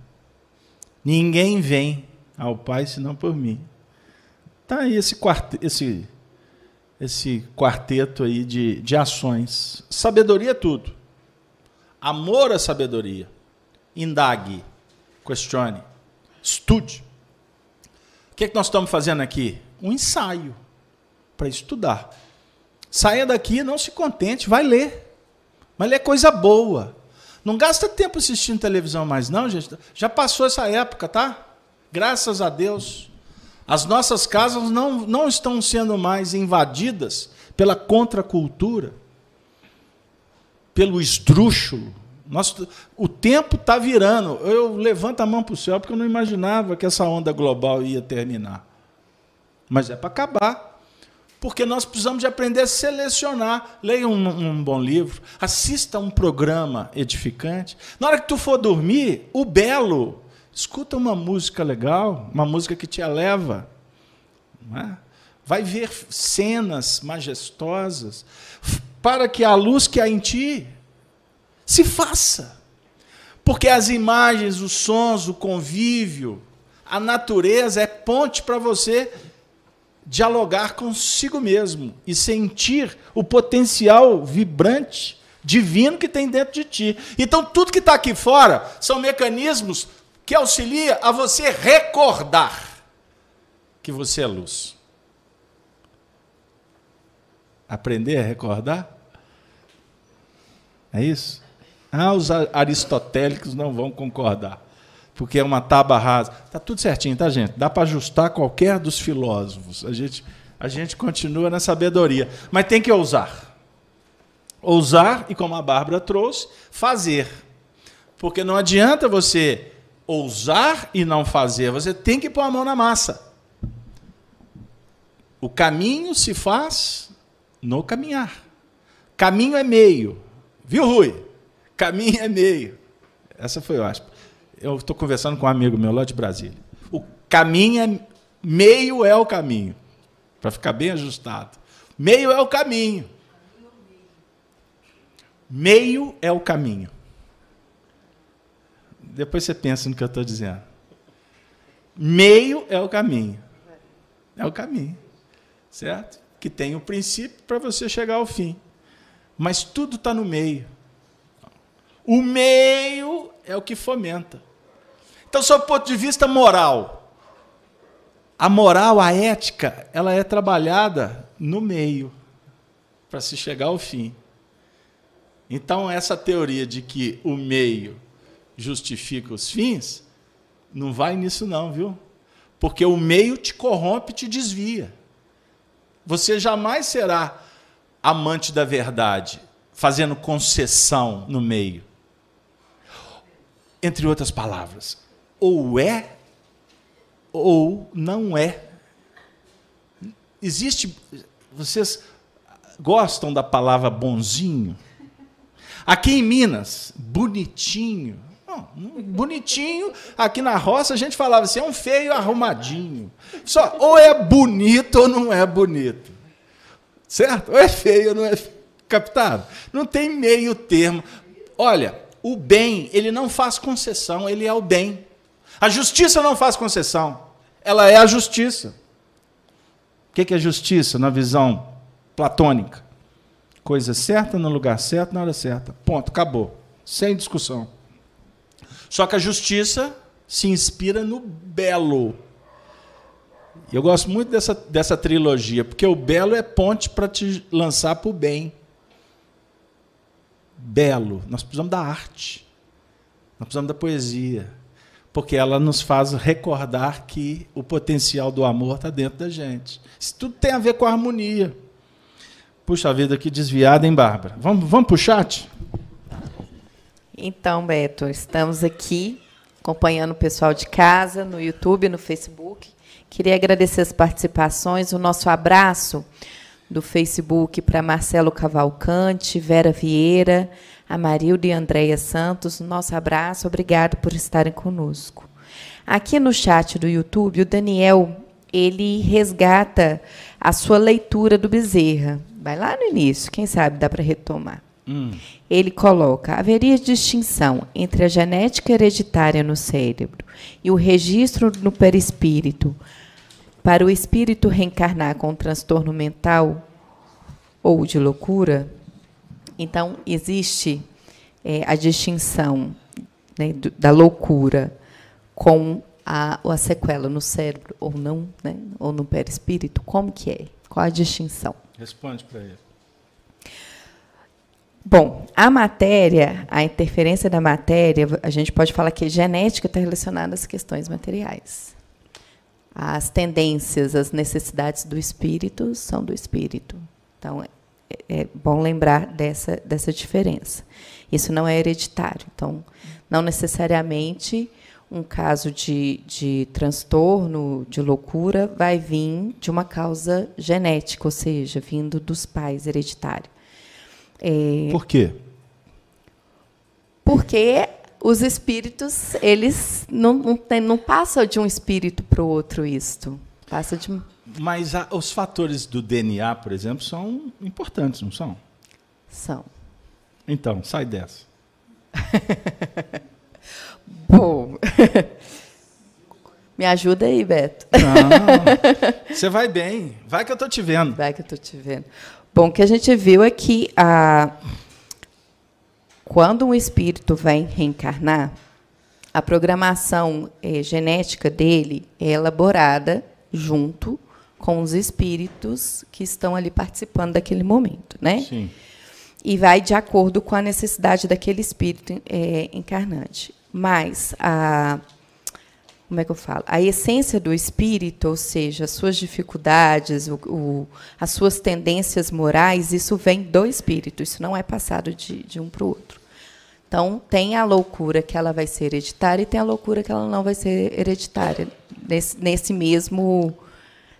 Ninguém vem ao Pai senão por mim. Tá aí esse, quarteto, esse, esse quarteto aí de, de ações. Sabedoria é tudo. Amor à sabedoria. Indague, questione, estude. O que, é que nós estamos fazendo aqui? Um ensaio para estudar. Saia daqui, não se contente, vai ler. Mas ler coisa boa. Não gasta tempo assistindo televisão mais, não, gente. Já passou essa época, tá? Graças a Deus. As nossas casas não, não estão sendo mais invadidas pela contracultura, pelo esdrúxulo. O tempo está virando. Eu levanto a mão para o céu porque eu não imaginava que essa onda global ia terminar. Mas é para acabar porque nós precisamos de aprender a selecionar. Leia um, um, bom livro, assista um programa edificante. Na hora que tu for dormir, o belo, escuta uma música legal, uma música que te eleva. É? Vai ver cenas majestosas, para que a luz que há em ti se faça. Porque as imagens, os sons, o convívio, a natureza é ponte para você dialogar consigo mesmo e sentir o potencial vibrante, divino que tem dentro de ti. Então, tudo que está aqui fora são mecanismos que auxiliam a você recordar que você é luz. Aprender a recordar? É isso? Ah, os aristotélicos não vão concordar porque é uma tábua rasa. Está tudo certinho, tá, gente? Dá para ajustar qualquer dos filósofos. A gente, a gente continua na sabedoria. Mas tem que ousar. Ousar e, como a Bárbara trouxe, fazer. Porque não adianta você ousar e não fazer, você tem que pôr a mão na massa. O caminho se faz no caminhar. Caminho é meio. Viu, Rui? Caminho é meio. Essa foi ótima eu estou conversando com um amigo meu lá de Brasília. O caminho é. Meio é o caminho. Para ficar bem ajustado. Meio é o caminho. Meio é o caminho. Depois você pensa no que eu estou dizendo. Meio é o caminho. É o caminho. Certo? Que tem o um princípio para você chegar ao fim. Mas tudo está no meio. O meio é o que fomenta. Então, sob o ponto de vista moral, a moral, a ética, ela é trabalhada no meio para se chegar ao fim. Então, essa teoria de que o meio justifica os fins, não vai nisso não, viu? Porque o meio te corrompe, te desvia. Você jamais será amante da verdade, fazendo concessão no meio. Entre outras palavras, ou é ou não é. Existe. Vocês gostam da palavra bonzinho? Aqui em Minas, bonitinho. Bonitinho, aqui na roça a gente falava assim, é um feio arrumadinho. Só ou é bonito ou não é bonito. Certo? Ou é feio ou não é captado. Não tem meio termo. Olha, o bem, ele não faz concessão, ele é o bem. A justiça não faz concessão, ela é a justiça. O que é justiça na visão platônica? Coisa certa no lugar certo, na hora certa. Ponto, acabou. Sem discussão. Só que a justiça se inspira no belo. E eu gosto muito dessa, dessa trilogia, porque o belo é ponte para te lançar para o bem. Belo. Nós precisamos da arte. Nós precisamos da poesia porque ela nos faz recordar que o potencial do amor está dentro da gente. Isso tudo tem a ver com a harmonia. Puxa vida aqui desviada, hein, Bárbara? Vamos, vamos para o chat? Então, Beto, estamos aqui acompanhando o pessoal de casa, no YouTube, no Facebook. Queria agradecer as participações, o nosso abraço do Facebook para Marcelo Cavalcante, Vera Vieira, a Marilda e Andréia Santos. Nosso abraço, obrigado por estarem conosco. Aqui no chat do YouTube, o Daniel ele resgata a sua leitura do Bezerra. Vai lá no início, quem sabe dá para retomar. Hum. Ele coloca: haveria distinção entre a genética hereditária no cérebro e o registro no perispírito para o espírito reencarnar com um transtorno mental ou de loucura? Então, existe é, a distinção né, do, da loucura com a, a sequela no cérebro ou não, né, ou no perispírito? Como que é? Qual a distinção? Responde para ele. Bom, a matéria, a interferência da matéria, a gente pode falar que genética está relacionada às questões materiais. As tendências, as necessidades do espírito são do espírito. Então, é, é bom lembrar dessa, dessa diferença. Isso não é hereditário. Então, não necessariamente um caso de, de transtorno, de loucura, vai vir de uma causa genética, ou seja, vindo dos pais hereditário. É, Por quê? Porque os espíritos, eles não, não, tem, não passam de um espírito para o outro isto. Passa de... Mas a, os fatores do DNA, por exemplo, são importantes, não são? São. Então, sai dessa. Bom. Me ajuda aí, Beto. Não, você vai bem. Vai que eu estou te vendo. Vai que eu estou te vendo. Bom, o que a gente viu é que a, quando um espírito vem reencarnar, a programação é, genética dele é elaborada junto com os espíritos que estão ali participando daquele momento, né? Sim. E vai de acordo com a necessidade daquele espírito é, encarnante. Mas a como é que eu falo? A essência do espírito, ou seja, as suas dificuldades, o, o, as suas tendências morais, isso vem do espírito, isso não é passado de, de um para o outro. Então, tem a loucura que ela vai ser hereditária e tem a loucura que ela não vai ser hereditária, nesse, nesse mesmo,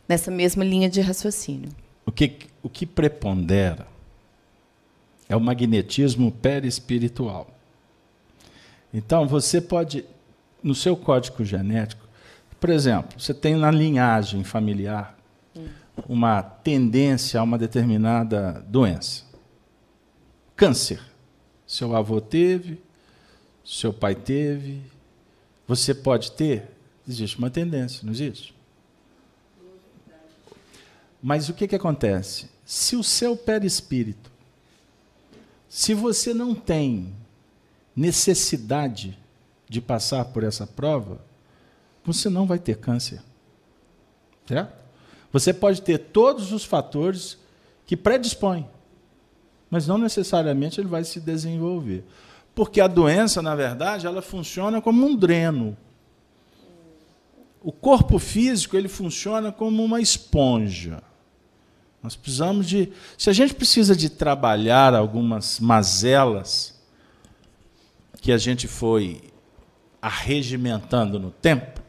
nessa mesma linha de raciocínio. O que, o que prepondera é o magnetismo perispiritual. Então, você pode no seu código genético, por exemplo, você tem na linhagem familiar uma tendência a uma determinada doença. Câncer. Seu avô teve, seu pai teve, você pode ter? Existe uma tendência, não existe? Mas o que, que acontece? Se o seu perispírito, se você não tem necessidade de passar por essa prova, você não vai ter câncer. Certo? Você pode ter todos os fatores que predispõem, mas não necessariamente ele vai se desenvolver. Porque a doença, na verdade, ela funciona como um dreno. O corpo físico ele funciona como uma esponja. Nós precisamos de. Se a gente precisa de trabalhar algumas mazelas que a gente foi arregimentando no tempo.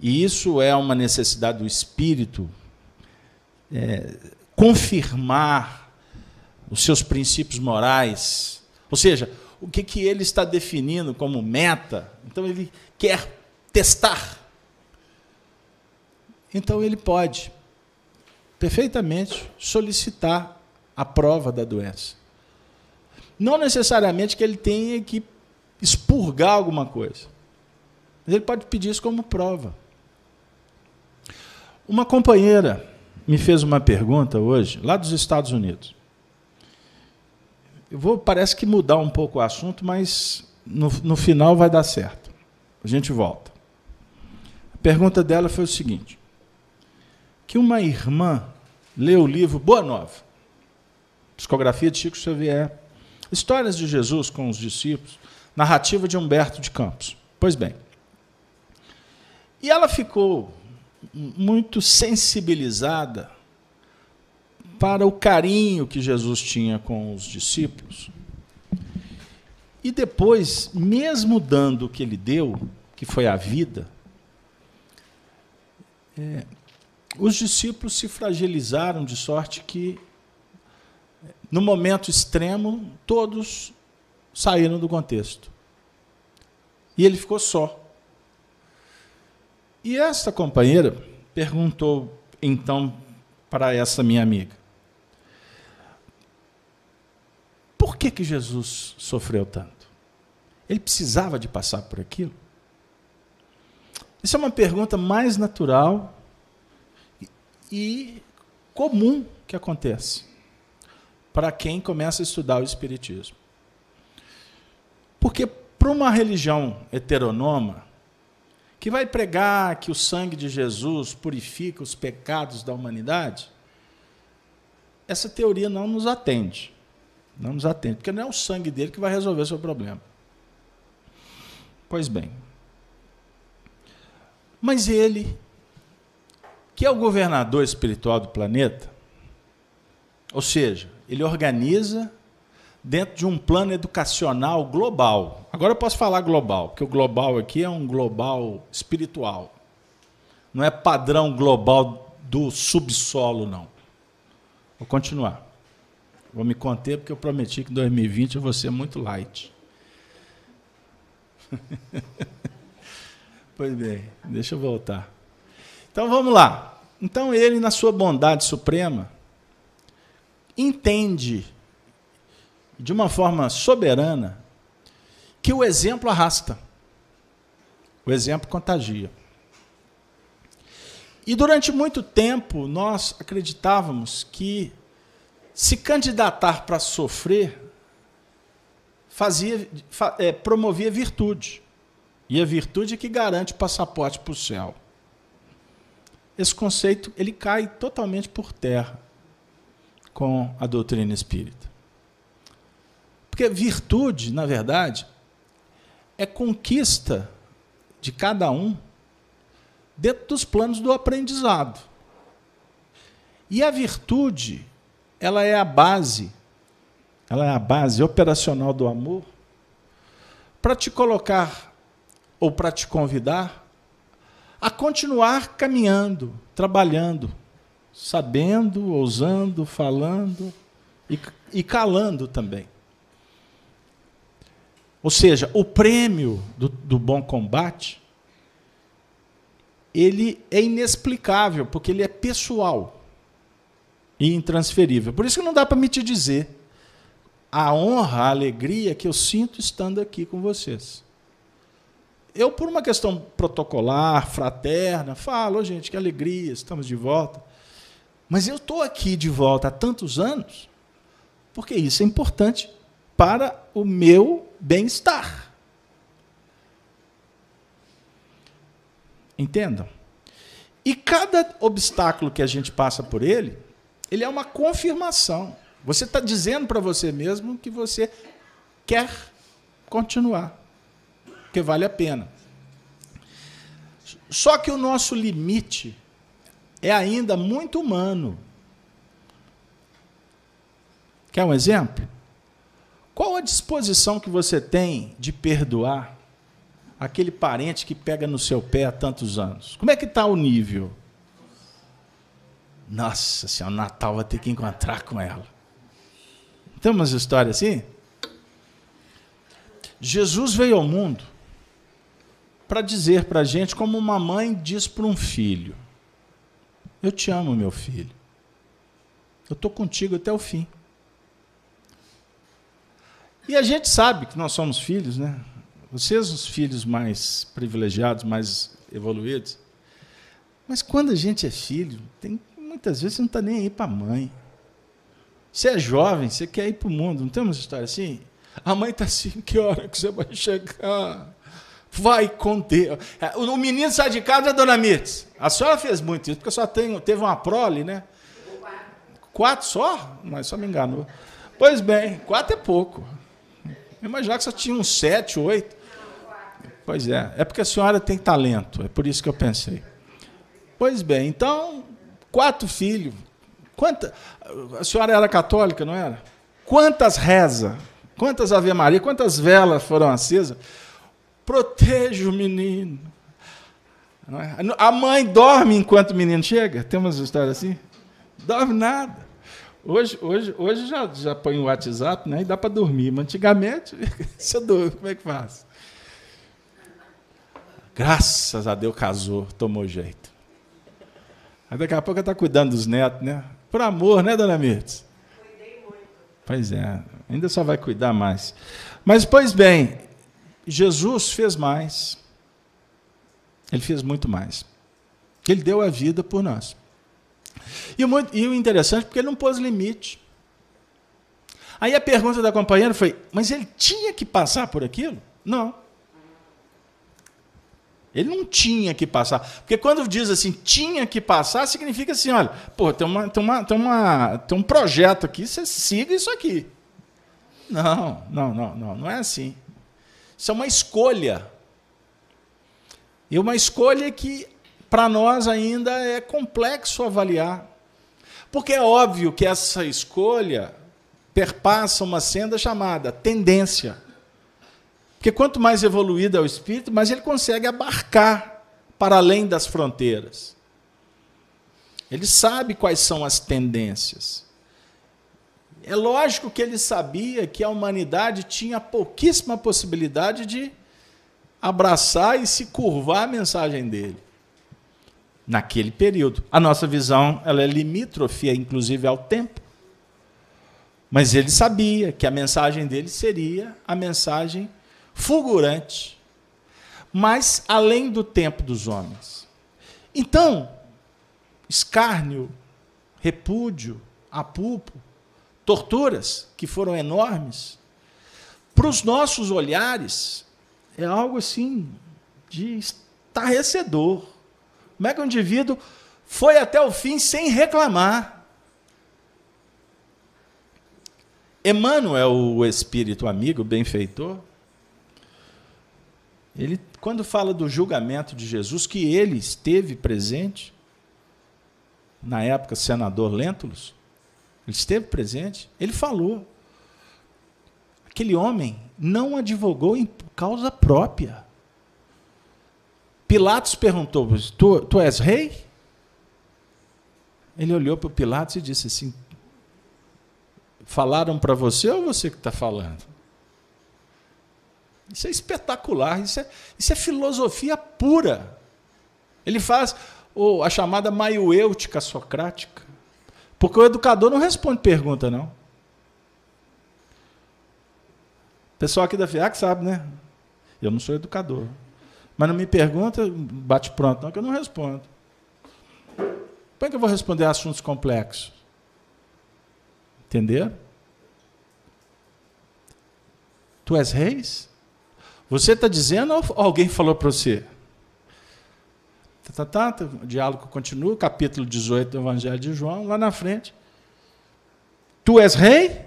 E isso é uma necessidade do espírito é, confirmar os seus princípios morais, ou seja, o que, que ele está definindo como meta. Então ele quer testar. Então ele pode perfeitamente solicitar a prova da doença. Não necessariamente que ele tenha que expurgar alguma coisa. Mas ele pode pedir isso como prova. Uma companheira me fez uma pergunta hoje, lá dos Estados Unidos. Eu vou, parece que mudar um pouco o assunto, mas no, no final vai dar certo. A gente volta. A pergunta dela foi o seguinte: que uma irmã leu o livro Boa Nova, discografia de Chico Xavier, Histórias de Jesus com os discípulos, narrativa de Humberto de Campos. Pois bem. E ela ficou muito sensibilizada para o carinho que Jesus tinha com os discípulos. E depois, mesmo dando o que ele deu, que foi a vida, é, os discípulos se fragilizaram de sorte que no momento extremo, todos saíram do contexto. E ele ficou só. E esta companheira perguntou então para essa minha amiga: que, que Jesus sofreu tanto? Ele precisava de passar por aquilo? Isso é uma pergunta mais natural e comum que acontece para quem começa a estudar o Espiritismo. Porque para uma religião heteronoma, que vai pregar que o sangue de Jesus purifica os pecados da humanidade, essa teoria não nos atende. Não nos atende, porque não é o sangue dele que vai resolver o seu problema. Pois bem. Mas ele, que é o governador espiritual do planeta, ou seja, ele organiza dentro de um plano educacional global. Agora eu posso falar global, porque o global aqui é um global espiritual. Não é padrão global do subsolo, não. Vou continuar. Vou me conter porque eu prometi que em 2020 eu vou ser muito light. pois bem, deixa eu voltar. Então vamos lá. Então ele, na sua bondade suprema, entende de uma forma soberana que o exemplo arrasta. O exemplo contagia. E durante muito tempo nós acreditávamos que se candidatar para sofrer fazia, é, promovia virtude. E a virtude é que garante passaporte para o céu. Esse conceito ele cai totalmente por terra com a doutrina espírita. Porque virtude, na verdade, é conquista de cada um dentro dos planos do aprendizado. E a virtude, ela é a base, ela é a base operacional do amor para te colocar ou para te convidar a continuar caminhando, trabalhando, sabendo, ousando, falando e, e calando também. Ou seja, o prêmio do, do bom combate ele é inexplicável, porque ele é pessoal e intransferível. Por isso que não dá para me te dizer a honra, a alegria que eu sinto estando aqui com vocês. Eu, por uma questão protocolar, fraterna, falo, oh, gente, que alegria, estamos de volta. Mas eu estou aqui de volta há tantos anos, porque isso é importante para o meu bem-estar. Entendam? E cada obstáculo que a gente passa por ele, ele é uma confirmação. Você está dizendo para você mesmo que você quer continuar, que vale a pena. Só que o nosso limite é ainda muito humano. Quer um exemplo? Qual a disposição que você tem de perdoar aquele parente que pega no seu pé há tantos anos? Como é que está o nível? Nossa Senhora, Natal vai ter que encontrar com ela. Tem umas histórias assim? Jesus veio ao mundo para dizer para a gente como uma mãe diz para um filho: eu te amo, meu filho. Eu estou contigo até o fim. E a gente sabe que nós somos filhos, né? Vocês, os filhos mais privilegiados, mais evoluídos. Mas quando a gente é filho, tem, muitas vezes você não está nem aí para a mãe. Você é jovem, você quer ir para o mundo. Não tem uma história assim? A mãe está assim, que hora que você vai chegar? Vai conter. O menino sai de casa, dona Mirtz. A senhora fez muito isso, porque só tem, teve uma prole, né? Quatro só? Mas só me enganou. Pois bem, quatro é pouco. Imagina que só tinha uns sete, oito. Pois é, é porque a senhora tem talento, é por isso que eu pensei. Pois bem, então, quatro filhos. Quanta, a senhora era católica, não era? Quantas reza? Quantas Ave Maria? Quantas velas foram acesas? Proteja o menino. É? A mãe dorme enquanto o menino chega? Tem umas histórias assim? Dorme nada. Hoje, hoje, hoje já, já põe o WhatsApp né, e dá para dormir. Mas antigamente, você dorme, como é que faz? Graças a Deus casou, tomou jeito. Aí daqui a pouco está cuidando dos netos, né? Por amor, né, dona Mirtz? Cuidei muito. Pois é. ainda só vai cuidar mais. Mas, pois bem, Jesus fez mais. Ele fez muito mais. Ele deu a vida por nós. E o, muito, e o interessante, porque ele não pôs limite. Aí a pergunta da companheira foi: mas ele tinha que passar por aquilo? Não. Ele não tinha que passar. Porque quando diz assim, tinha que passar, significa assim: olha, pô, tem, uma, tem, uma, tem, uma, tem um projeto aqui, você siga isso aqui. Não, não, não, não, não é assim. Isso é uma escolha. E uma escolha que, para nós, ainda é complexo avaliar. Porque é óbvio que essa escolha perpassa uma senda chamada tendência. Porque quanto mais evoluído é o espírito, mais ele consegue abarcar para além das fronteiras. Ele sabe quais são as tendências. É lógico que ele sabia que a humanidade tinha pouquíssima possibilidade de abraçar e se curvar à mensagem dele. Naquele período. A nossa visão ela é limítrofe, inclusive, ao tempo. Mas ele sabia que a mensagem dele seria a mensagem fulgurante, mas além do tempo dos homens. Então, escárnio, repúdio, apulpo, torturas que foram enormes, para os nossos olhares, é algo assim de estarrecedor. Como é que um indivíduo foi até o fim sem reclamar? Emmanuel, o espírito amigo, benfeitor, ele, quando fala do julgamento de Jesus, que ele esteve presente, na época, senador Lentulus, ele esteve presente, ele falou. Aquele homem não advogou em causa própria. Pilatos perguntou: tu, tu és rei? Ele olhou para Pilatos e disse assim: Falaram para você ou você que está falando? Isso é espetacular, isso é, isso é filosofia pura. Ele faz oh, a chamada maiuêutica socrática. Porque o educador não responde pergunta, não. O pessoal aqui da FIAC sabe, né? Eu não sou educador. Mas não me pergunta, bate pronto, não, que eu não respondo. Como é que eu vou responder assuntos complexos? Entender? Tu és reis? Você está dizendo ou alguém falou para você? Tá, tá, tá, o diálogo continua, capítulo 18 do Evangelho de João, lá na frente. Tu és rei?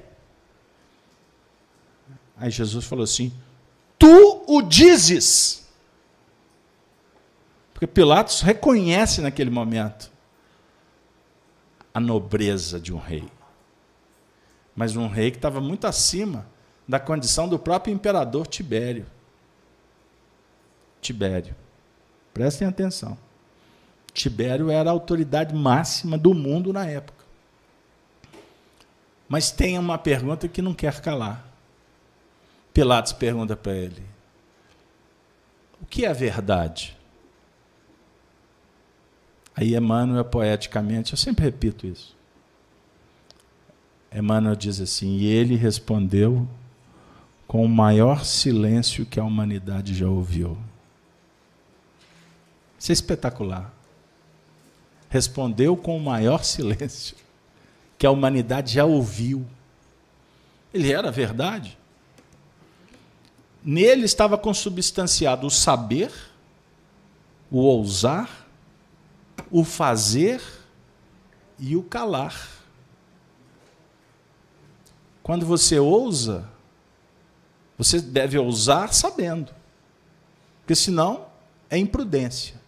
Aí Jesus falou assim: Tu o dizes. Porque Pilatos reconhece naquele momento a nobreza de um rei. Mas um rei que estava muito acima da condição do próprio imperador Tibério. Tibério. Prestem atenção. Tibério era a autoridade máxima do mundo na época. Mas tem uma pergunta que não quer calar. Pilatos pergunta para ele: O que é verdade? Aí Emmanuel, poeticamente, eu sempre repito isso. Emmanuel diz assim: E ele respondeu com o maior silêncio que a humanidade já ouviu. Isso é espetacular. Respondeu com o maior silêncio que a humanidade já ouviu. Ele era verdade. Nele estava consubstanciado o saber, o ousar, o fazer e o calar. Quando você ousa, você deve ousar sabendo, porque senão é imprudência.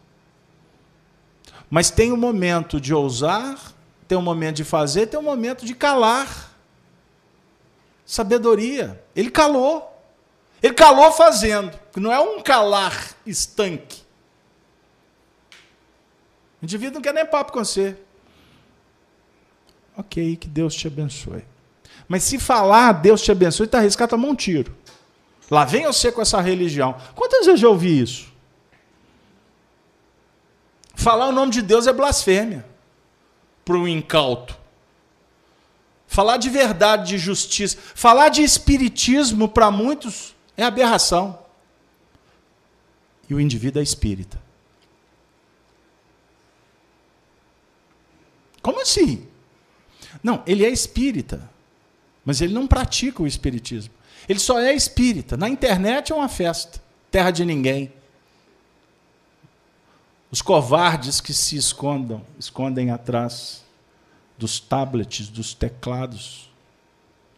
Mas tem um momento de ousar, tem um momento de fazer, tem um momento de calar. Sabedoria. Ele calou. Ele calou fazendo. Não é um calar estanque. O indivíduo não quer nem papo com você. Ok, que Deus te abençoe. Mas se falar Deus te abençoe, está arriscado tomar um tiro. Lá vem você com essa religião. Quantas vezes eu já ouvi isso? Falar o nome de Deus é blasfêmia para um incauto. Falar de verdade, de justiça, falar de espiritismo para muitos é aberração. E o indivíduo é espírita. Como assim? Não, ele é espírita, mas ele não pratica o espiritismo. Ele só é espírita. Na internet é uma festa, terra de ninguém. Os covardes que se escondam, escondem atrás dos tablets, dos teclados.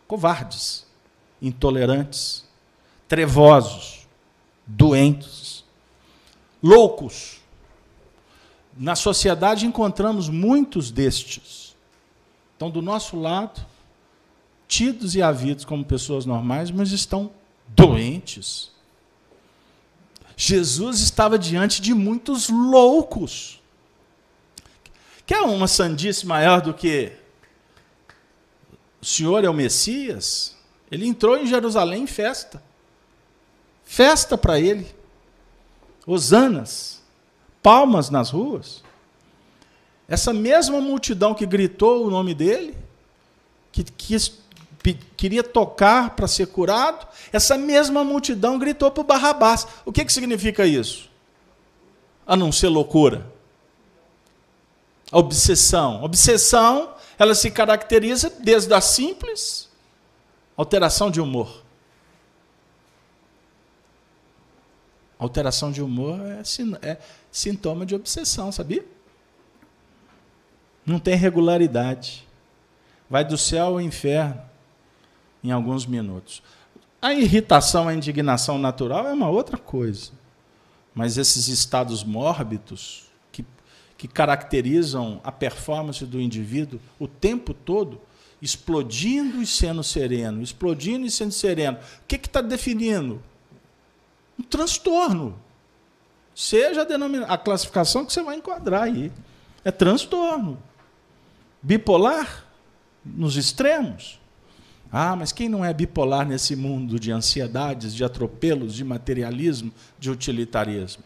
Covardes, intolerantes, trevosos, doentes, loucos. Na sociedade encontramos muitos destes. Estão do nosso lado, tidos e havidos como pessoas normais, mas estão doentes. Jesus estava diante de muitos loucos. Quer uma sandice maior do que o Senhor é o Messias? Ele entrou em Jerusalém em festa. Festa para ele. Hosanas. Palmas nas ruas. Essa mesma multidão que gritou o nome dele, que quis, queria tocar para ser curado, essa mesma multidão gritou para o Barrabás. O que, que significa isso? A não ser loucura a obsessão. obsessão, ela se caracteriza desde a simples alteração de humor. Alteração de humor é, é sintoma de obsessão, sabia? Não tem regularidade. Vai do céu ao inferno em alguns minutos. A irritação, a indignação natural é uma outra coisa. Mas esses estados mórbidos, que caracterizam a performance do indivíduo o tempo todo, explodindo e sendo sereno, explodindo e sendo sereno. O que está definindo? Um transtorno. Seja a, a classificação que você vai enquadrar aí. É transtorno. Bipolar, nos extremos. Ah, mas quem não é bipolar nesse mundo de ansiedades, de atropelos, de materialismo, de utilitarismo?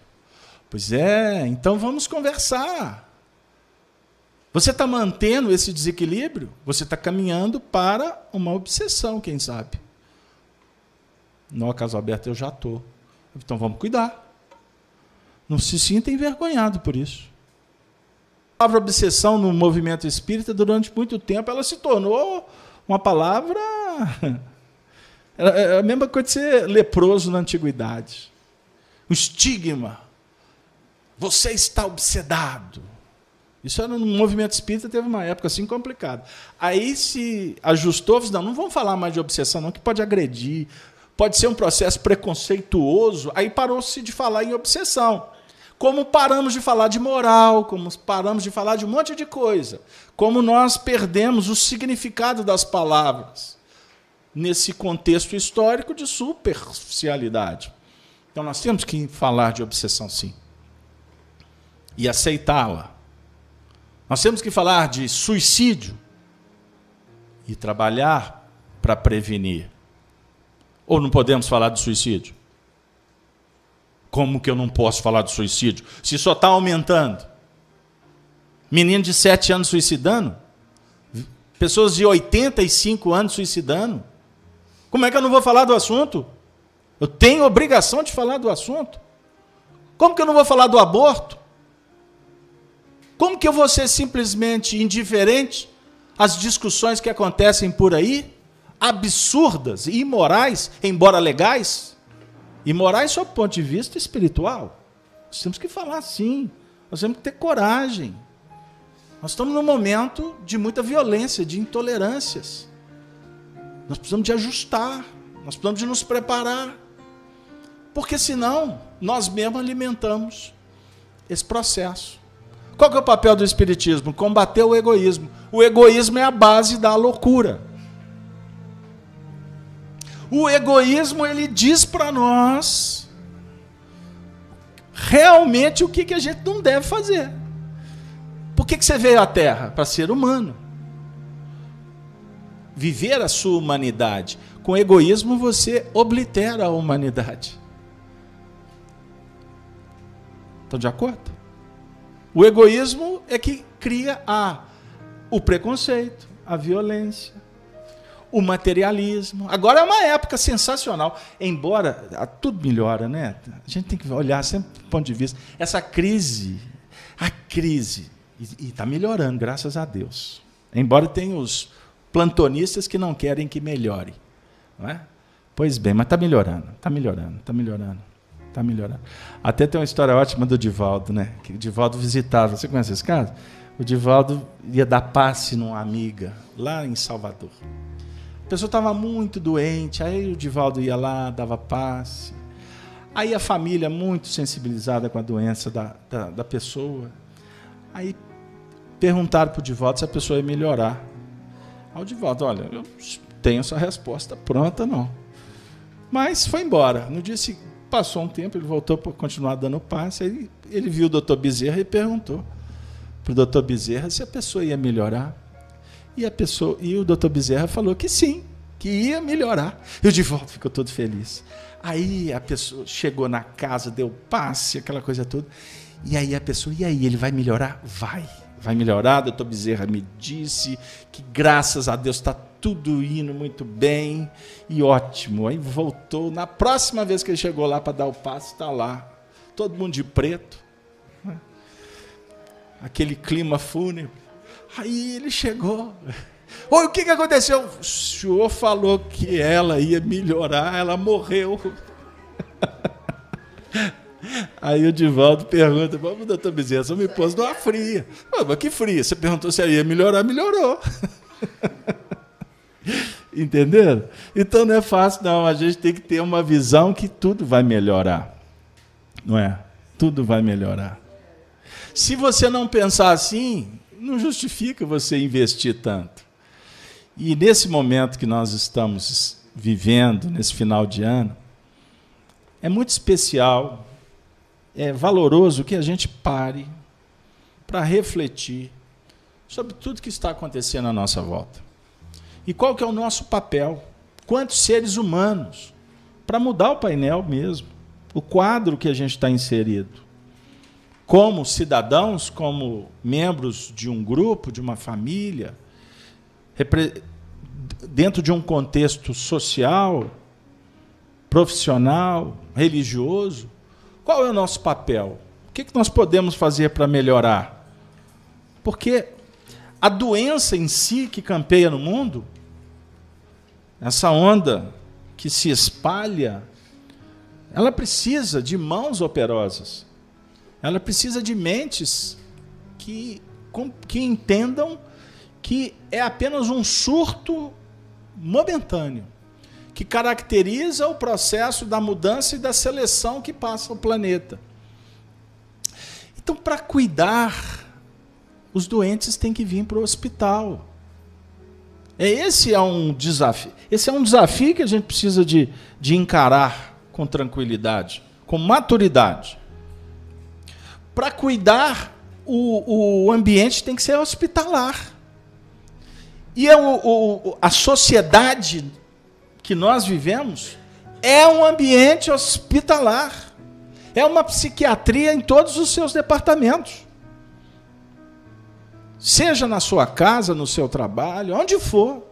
Pois é, então vamos conversar. Você está mantendo esse desequilíbrio? Você está caminhando para uma obsessão, quem sabe? No caso aberto eu já estou. Então vamos cuidar. Não se sinta envergonhado por isso. A palavra obsessão no movimento espírita, durante muito tempo, ela se tornou uma palavra. É a mesma coisa de ser leproso na antiguidade. O estigma você está obsedado. Isso era no movimento espírita, teve uma época assim complicada. Aí se ajustou, não, não vamos falar mais de obsessão, não, que pode agredir, pode ser um processo preconceituoso. Aí parou-se de falar em obsessão. Como paramos de falar de moral, como paramos de falar de um monte de coisa. Como nós perdemos o significado das palavras nesse contexto histórico de superficialidade. Então nós temos que falar de obsessão sim e aceitá-la. Nós temos que falar de suicídio e trabalhar para prevenir. Ou não podemos falar de suicídio? Como que eu não posso falar de suicídio? Se só está aumentando. Menino de 7 anos suicidando? Pessoas de 85 anos suicidando? Como é que eu não vou falar do assunto? Eu tenho obrigação de falar do assunto. Como que eu não vou falar do aborto? Como que eu vou ser simplesmente indiferente às discussões que acontecem por aí, absurdas e imorais, embora legais? Imorais sob o ponto de vista espiritual. Nós temos que falar assim. Nós temos que ter coragem. Nós estamos num momento de muita violência, de intolerâncias. Nós precisamos de ajustar, nós precisamos de nos preparar. Porque senão nós mesmos alimentamos esse processo. Qual que é o papel do Espiritismo? Combater o egoísmo. O egoísmo é a base da loucura. O egoísmo ele diz para nós realmente o que, que a gente não deve fazer. Por que, que você veio à Terra? Para ser humano. Viver a sua humanidade. Com egoísmo você oblitera a humanidade. Estão de acordo? O egoísmo é que cria a, o preconceito, a violência, o materialismo. Agora é uma época sensacional, embora ah, tudo melhora, né? A gente tem que olhar sempre do ponto de vista. Essa crise, a crise, e está melhorando, graças a Deus. Embora tenha os plantonistas que não querem que melhore. Não é? Pois bem, mas está melhorando, está melhorando, está melhorando, está melhorando. Até tem uma história ótima do Divaldo, né? Que o Divaldo visitava. Você conhece esse caso? O Divaldo ia dar passe numa amiga lá em Salvador. A pessoa estava muito doente, aí o Divaldo ia lá, dava passe. Aí a família, muito sensibilizada com a doença da, da, da pessoa, aí perguntaram para o Divaldo se a pessoa ia melhorar. Aí o Divaldo, olha, eu tenho essa resposta pronta, não. Mas foi embora. No dia seguinte, passou um tempo, ele voltou para continuar dando passe, aí ele viu o doutor Bezerra e perguntou para o doutor Bezerra se a pessoa ia melhorar. E, a pessoa, e o doutor Bezerra falou que sim, que ia melhorar. E o Divaldo ficou todo feliz. Aí a pessoa chegou na casa, deu passe, aquela coisa toda. E aí a pessoa, e aí, ele vai melhorar? Vai vai melhorar. Doutor Bezerra me disse que, graças a Deus, está tudo indo muito bem e ótimo. Aí voltou. Na próxima vez que ele chegou lá para dar o passo, está lá. Todo mundo de preto. Aquele clima fúnebre. Aí ele chegou. Oi, o que, que aconteceu? O senhor falou que ela ia melhorar, ela morreu. Aí o Divaldo pergunta, vamos, doutor Bezerra, você me pôs numa fria. Ah, mas que fria? Você perguntou se ia melhorar, melhorou. Entenderam? Então não é fácil, não. A gente tem que ter uma visão que tudo vai melhorar. Não é? Tudo vai melhorar. Se você não pensar assim, não justifica você investir tanto. E nesse momento que nós estamos vivendo, nesse final de ano, é muito especial é valoroso que a gente pare para refletir sobre tudo que está acontecendo à nossa volta. E qual que é o nosso papel? Quantos seres humanos para mudar o painel mesmo, o quadro que a gente está inserido. Como cidadãos, como membros de um grupo, de uma família, dentro de um contexto social, profissional, religioso, qual é o nosso papel? O que nós podemos fazer para melhorar? Porque a doença em si que campeia no mundo, essa onda que se espalha, ela precisa de mãos operosas. Ela precisa de mentes que, que entendam que é apenas um surto momentâneo que caracteriza o processo da mudança e da seleção que passa o planeta. Então, para cuidar, os doentes têm que vir para o hospital. Esse é um desafio. Esse é um desafio que a gente precisa de, de encarar com tranquilidade, com maturidade. Para cuidar, o, o ambiente tem que ser hospitalar. E é o, a sociedade que nós vivemos é um ambiente hospitalar. É uma psiquiatria em todos os seus departamentos. Seja na sua casa, no seu trabalho, onde for.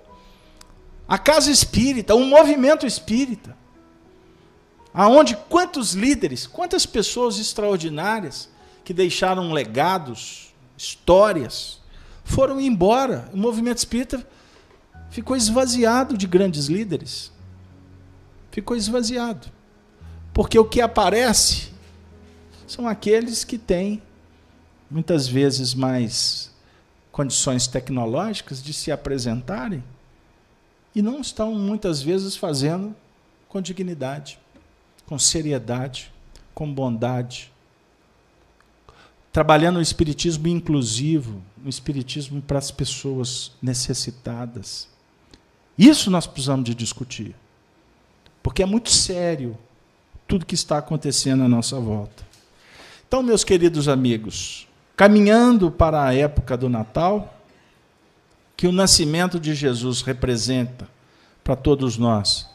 A casa espírita, um movimento espírita. Aonde quantos líderes, quantas pessoas extraordinárias que deixaram legados, histórias, foram embora. O movimento espírita ficou esvaziado de grandes líderes. Ficou esvaziado. Porque o que aparece são aqueles que têm, muitas vezes, mais condições tecnológicas de se apresentarem e não estão, muitas vezes, fazendo com dignidade, com seriedade, com bondade. Trabalhando o espiritismo inclusivo, o espiritismo para as pessoas necessitadas. Isso nós precisamos de discutir. Porque é muito sério tudo que está acontecendo à nossa volta. Então, meus queridos amigos, caminhando para a época do Natal, que o nascimento de Jesus representa para todos nós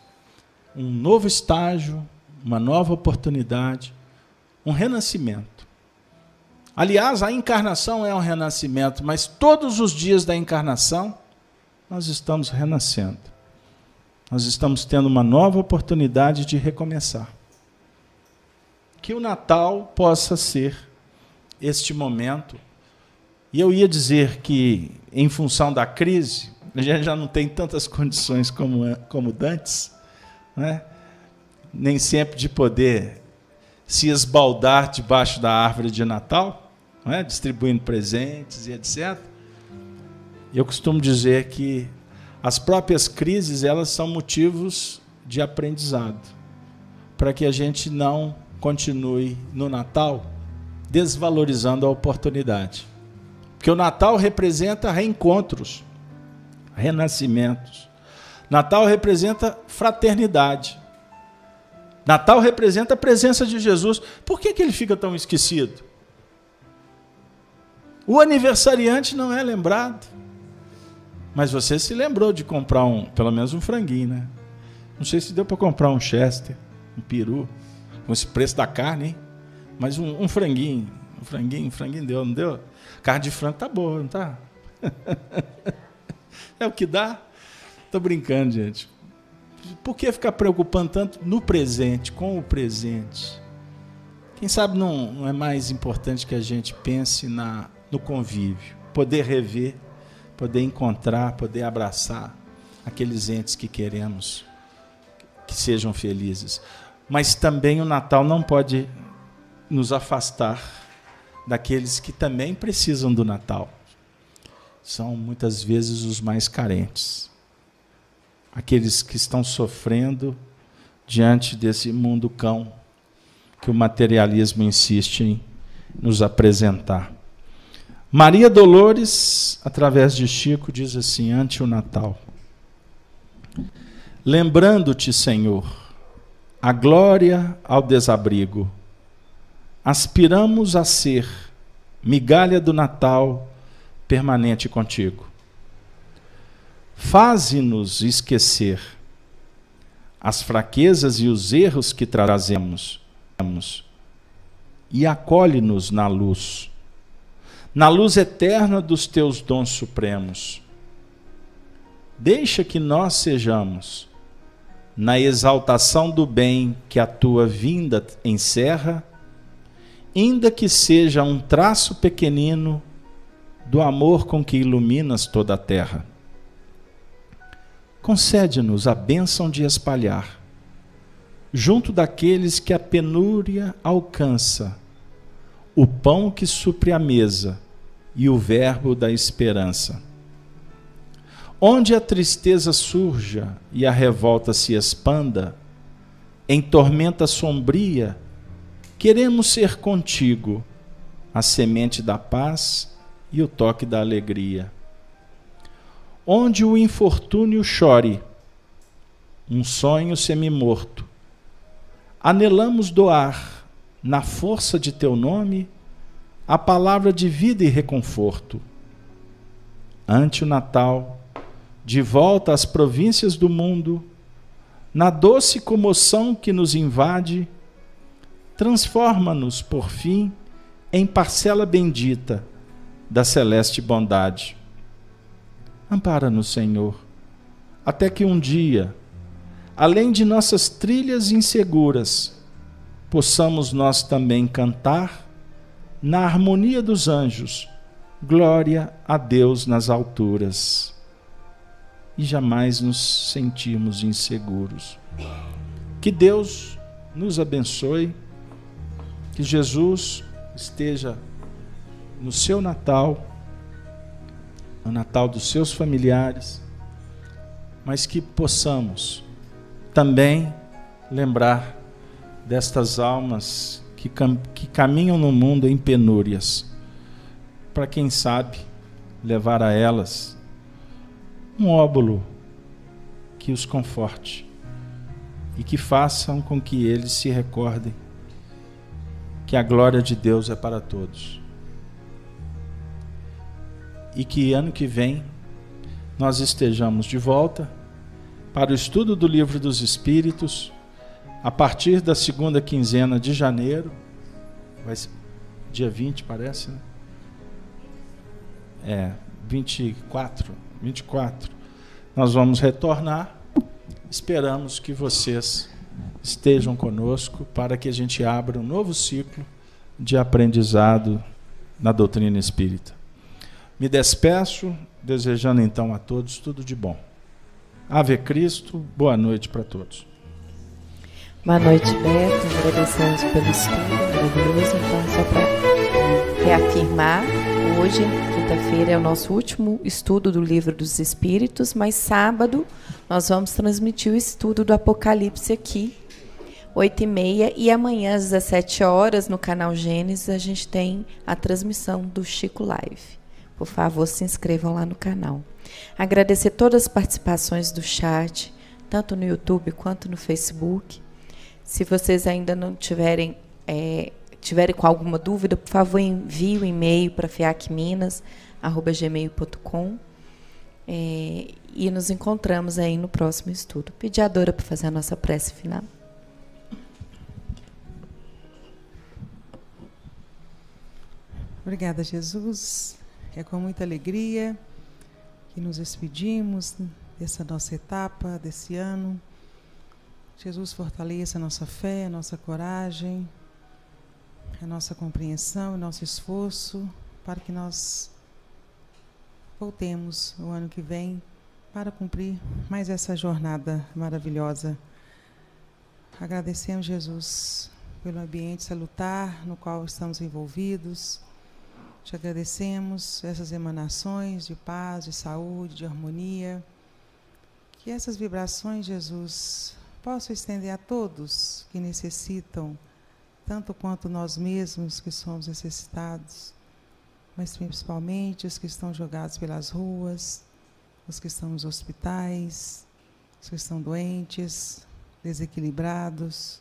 um novo estágio, uma nova oportunidade, um renascimento. Aliás, a encarnação é um renascimento, mas todos os dias da encarnação nós estamos renascendo. nós estamos tendo uma nova oportunidade de recomeçar. Que o Natal possa ser este momento. E eu ia dizer que, em função da crise, a gente já não tem tantas condições como, como dantes, né? nem sempre de poder se esbaldar debaixo da árvore de Natal, né? distribuindo presentes e etc. Eu costumo dizer que as próprias crises elas são motivos de aprendizado para que a gente não continue no Natal desvalorizando a oportunidade. Porque o Natal representa reencontros, renascimentos. Natal representa fraternidade. Natal representa a presença de Jesus. Por que, que ele fica tão esquecido? O aniversariante não é lembrado. Mas você se lembrou de comprar um, pelo menos um franguinho, né? Não sei se deu para comprar um Chester, um peru, com esse preço da carne, hein? Mas um, um franguinho, um franguinho, um franguinho deu, não deu? Carne de frango tá boa, não tá? é o que dá. Tô brincando, gente. Por que ficar preocupando tanto no presente, com o presente? Quem sabe não, não é mais importante que a gente pense na, no convívio, poder rever poder encontrar, poder abraçar aqueles entes que queremos que sejam felizes. Mas também o Natal não pode nos afastar daqueles que também precisam do Natal. São muitas vezes os mais carentes. Aqueles que estão sofrendo diante desse mundo cão que o materialismo insiste em nos apresentar. Maria Dolores, através de Chico, diz assim: ante o Natal. Lembrando-te, Senhor, a glória ao desabrigo, aspiramos a ser migalha do Natal permanente contigo. Faze-nos esquecer as fraquezas e os erros que trazemos e acolhe-nos na luz na luz eterna dos teus dons supremos. Deixa que nós sejamos, na exaltação do bem que a tua vinda encerra, ainda que seja um traço pequenino do amor com que iluminas toda a terra. Concede-nos a bênção de espalhar, junto daqueles que a penúria alcança, o pão que supre a mesa e o verbo da esperança. Onde a tristeza surja e a revolta se expanda, em tormenta sombria, queremos ser contigo, a semente da paz e o toque da alegria. Onde o infortúnio chore, um sonho semi-morto, anelamos doar na força de teu nome, a palavra de vida e reconforto. Ante o Natal, de volta às províncias do mundo, na doce comoção que nos invade, transforma-nos, por fim, em parcela bendita da celeste bondade. Ampara-nos, Senhor, até que um dia, além de nossas trilhas inseguras, possamos nós também cantar na harmonia dos anjos, glória a Deus nas alturas, e jamais nos sentirmos inseguros. Que Deus nos abençoe, que Jesus esteja no seu Natal, no Natal dos seus familiares, mas que possamos também lembrar destas almas que, cam que caminham no mundo em penúrias, para quem sabe levar a elas um óbolo que os conforte e que façam com que eles se recordem que a glória de Deus é para todos. E que ano que vem nós estejamos de volta para o estudo do livro dos Espíritos a partir da segunda quinzena de janeiro, vai ser dia 20, parece, né? É, 24, 24. Nós vamos retornar esperamos que vocês estejam conosco para que a gente abra um novo ciclo de aprendizado na doutrina espírita. Me despeço, desejando então a todos tudo de bom. Ave Cristo, boa noite para todos. Boa noite, Beto. Agradecemos pelo estudo maravilhoso. Então, só para reafirmar, hoje, quinta-feira, é o nosso último estudo do Livro dos Espíritos, mas sábado nós vamos transmitir o estudo do Apocalipse aqui, 8 e meia, e amanhã às 17 horas, no canal Gênesis, a gente tem a transmissão do Chico Live. Por favor, se inscrevam lá no canal. Agradecer todas as participações do chat, tanto no YouTube quanto no Facebook. Se vocês ainda não tiverem, é, tiverem com alguma dúvida, por favor, envie o um e-mail para fiacminas.gmail.com é, e nos encontramos aí no próximo estudo. Pedir a Dora para fazer a nossa prece final. Obrigada, Jesus. É com muita alegria que nos despedimos dessa nossa etapa, desse ano. Jesus fortaleça a nossa fé, a nossa coragem, a nossa compreensão, o nosso esforço para que nós voltemos o ano que vem para cumprir mais essa jornada maravilhosa. Agradecemos, Jesus, pelo ambiente salutar no qual estamos envolvidos. Te agradecemos essas emanações de paz, de saúde, de harmonia. Que essas vibrações, Jesus, possa estender a todos que necessitam, tanto quanto nós mesmos que somos necessitados, mas principalmente os que estão jogados pelas ruas, os que estão nos hospitais, os que estão doentes, desequilibrados.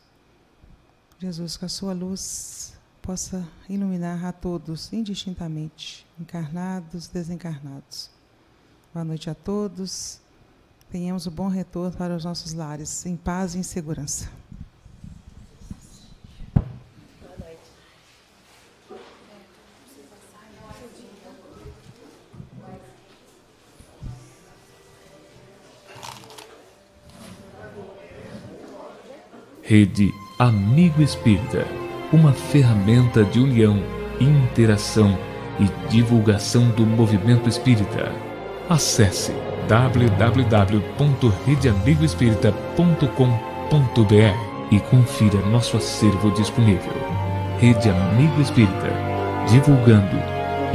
Jesus, com a sua luz possa iluminar a todos indistintamente, encarnados, desencarnados. Boa noite a todos tenhamos um bom retorno para os nossos lares, em paz e em segurança. Rede Amigo Espírita, uma ferramenta de união, interação e divulgação do movimento espírita. Acesse www.redeamigoespírita.com.br e confira nosso acervo disponível. Rede Amigo Espírita, divulgando,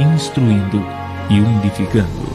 instruindo e unificando.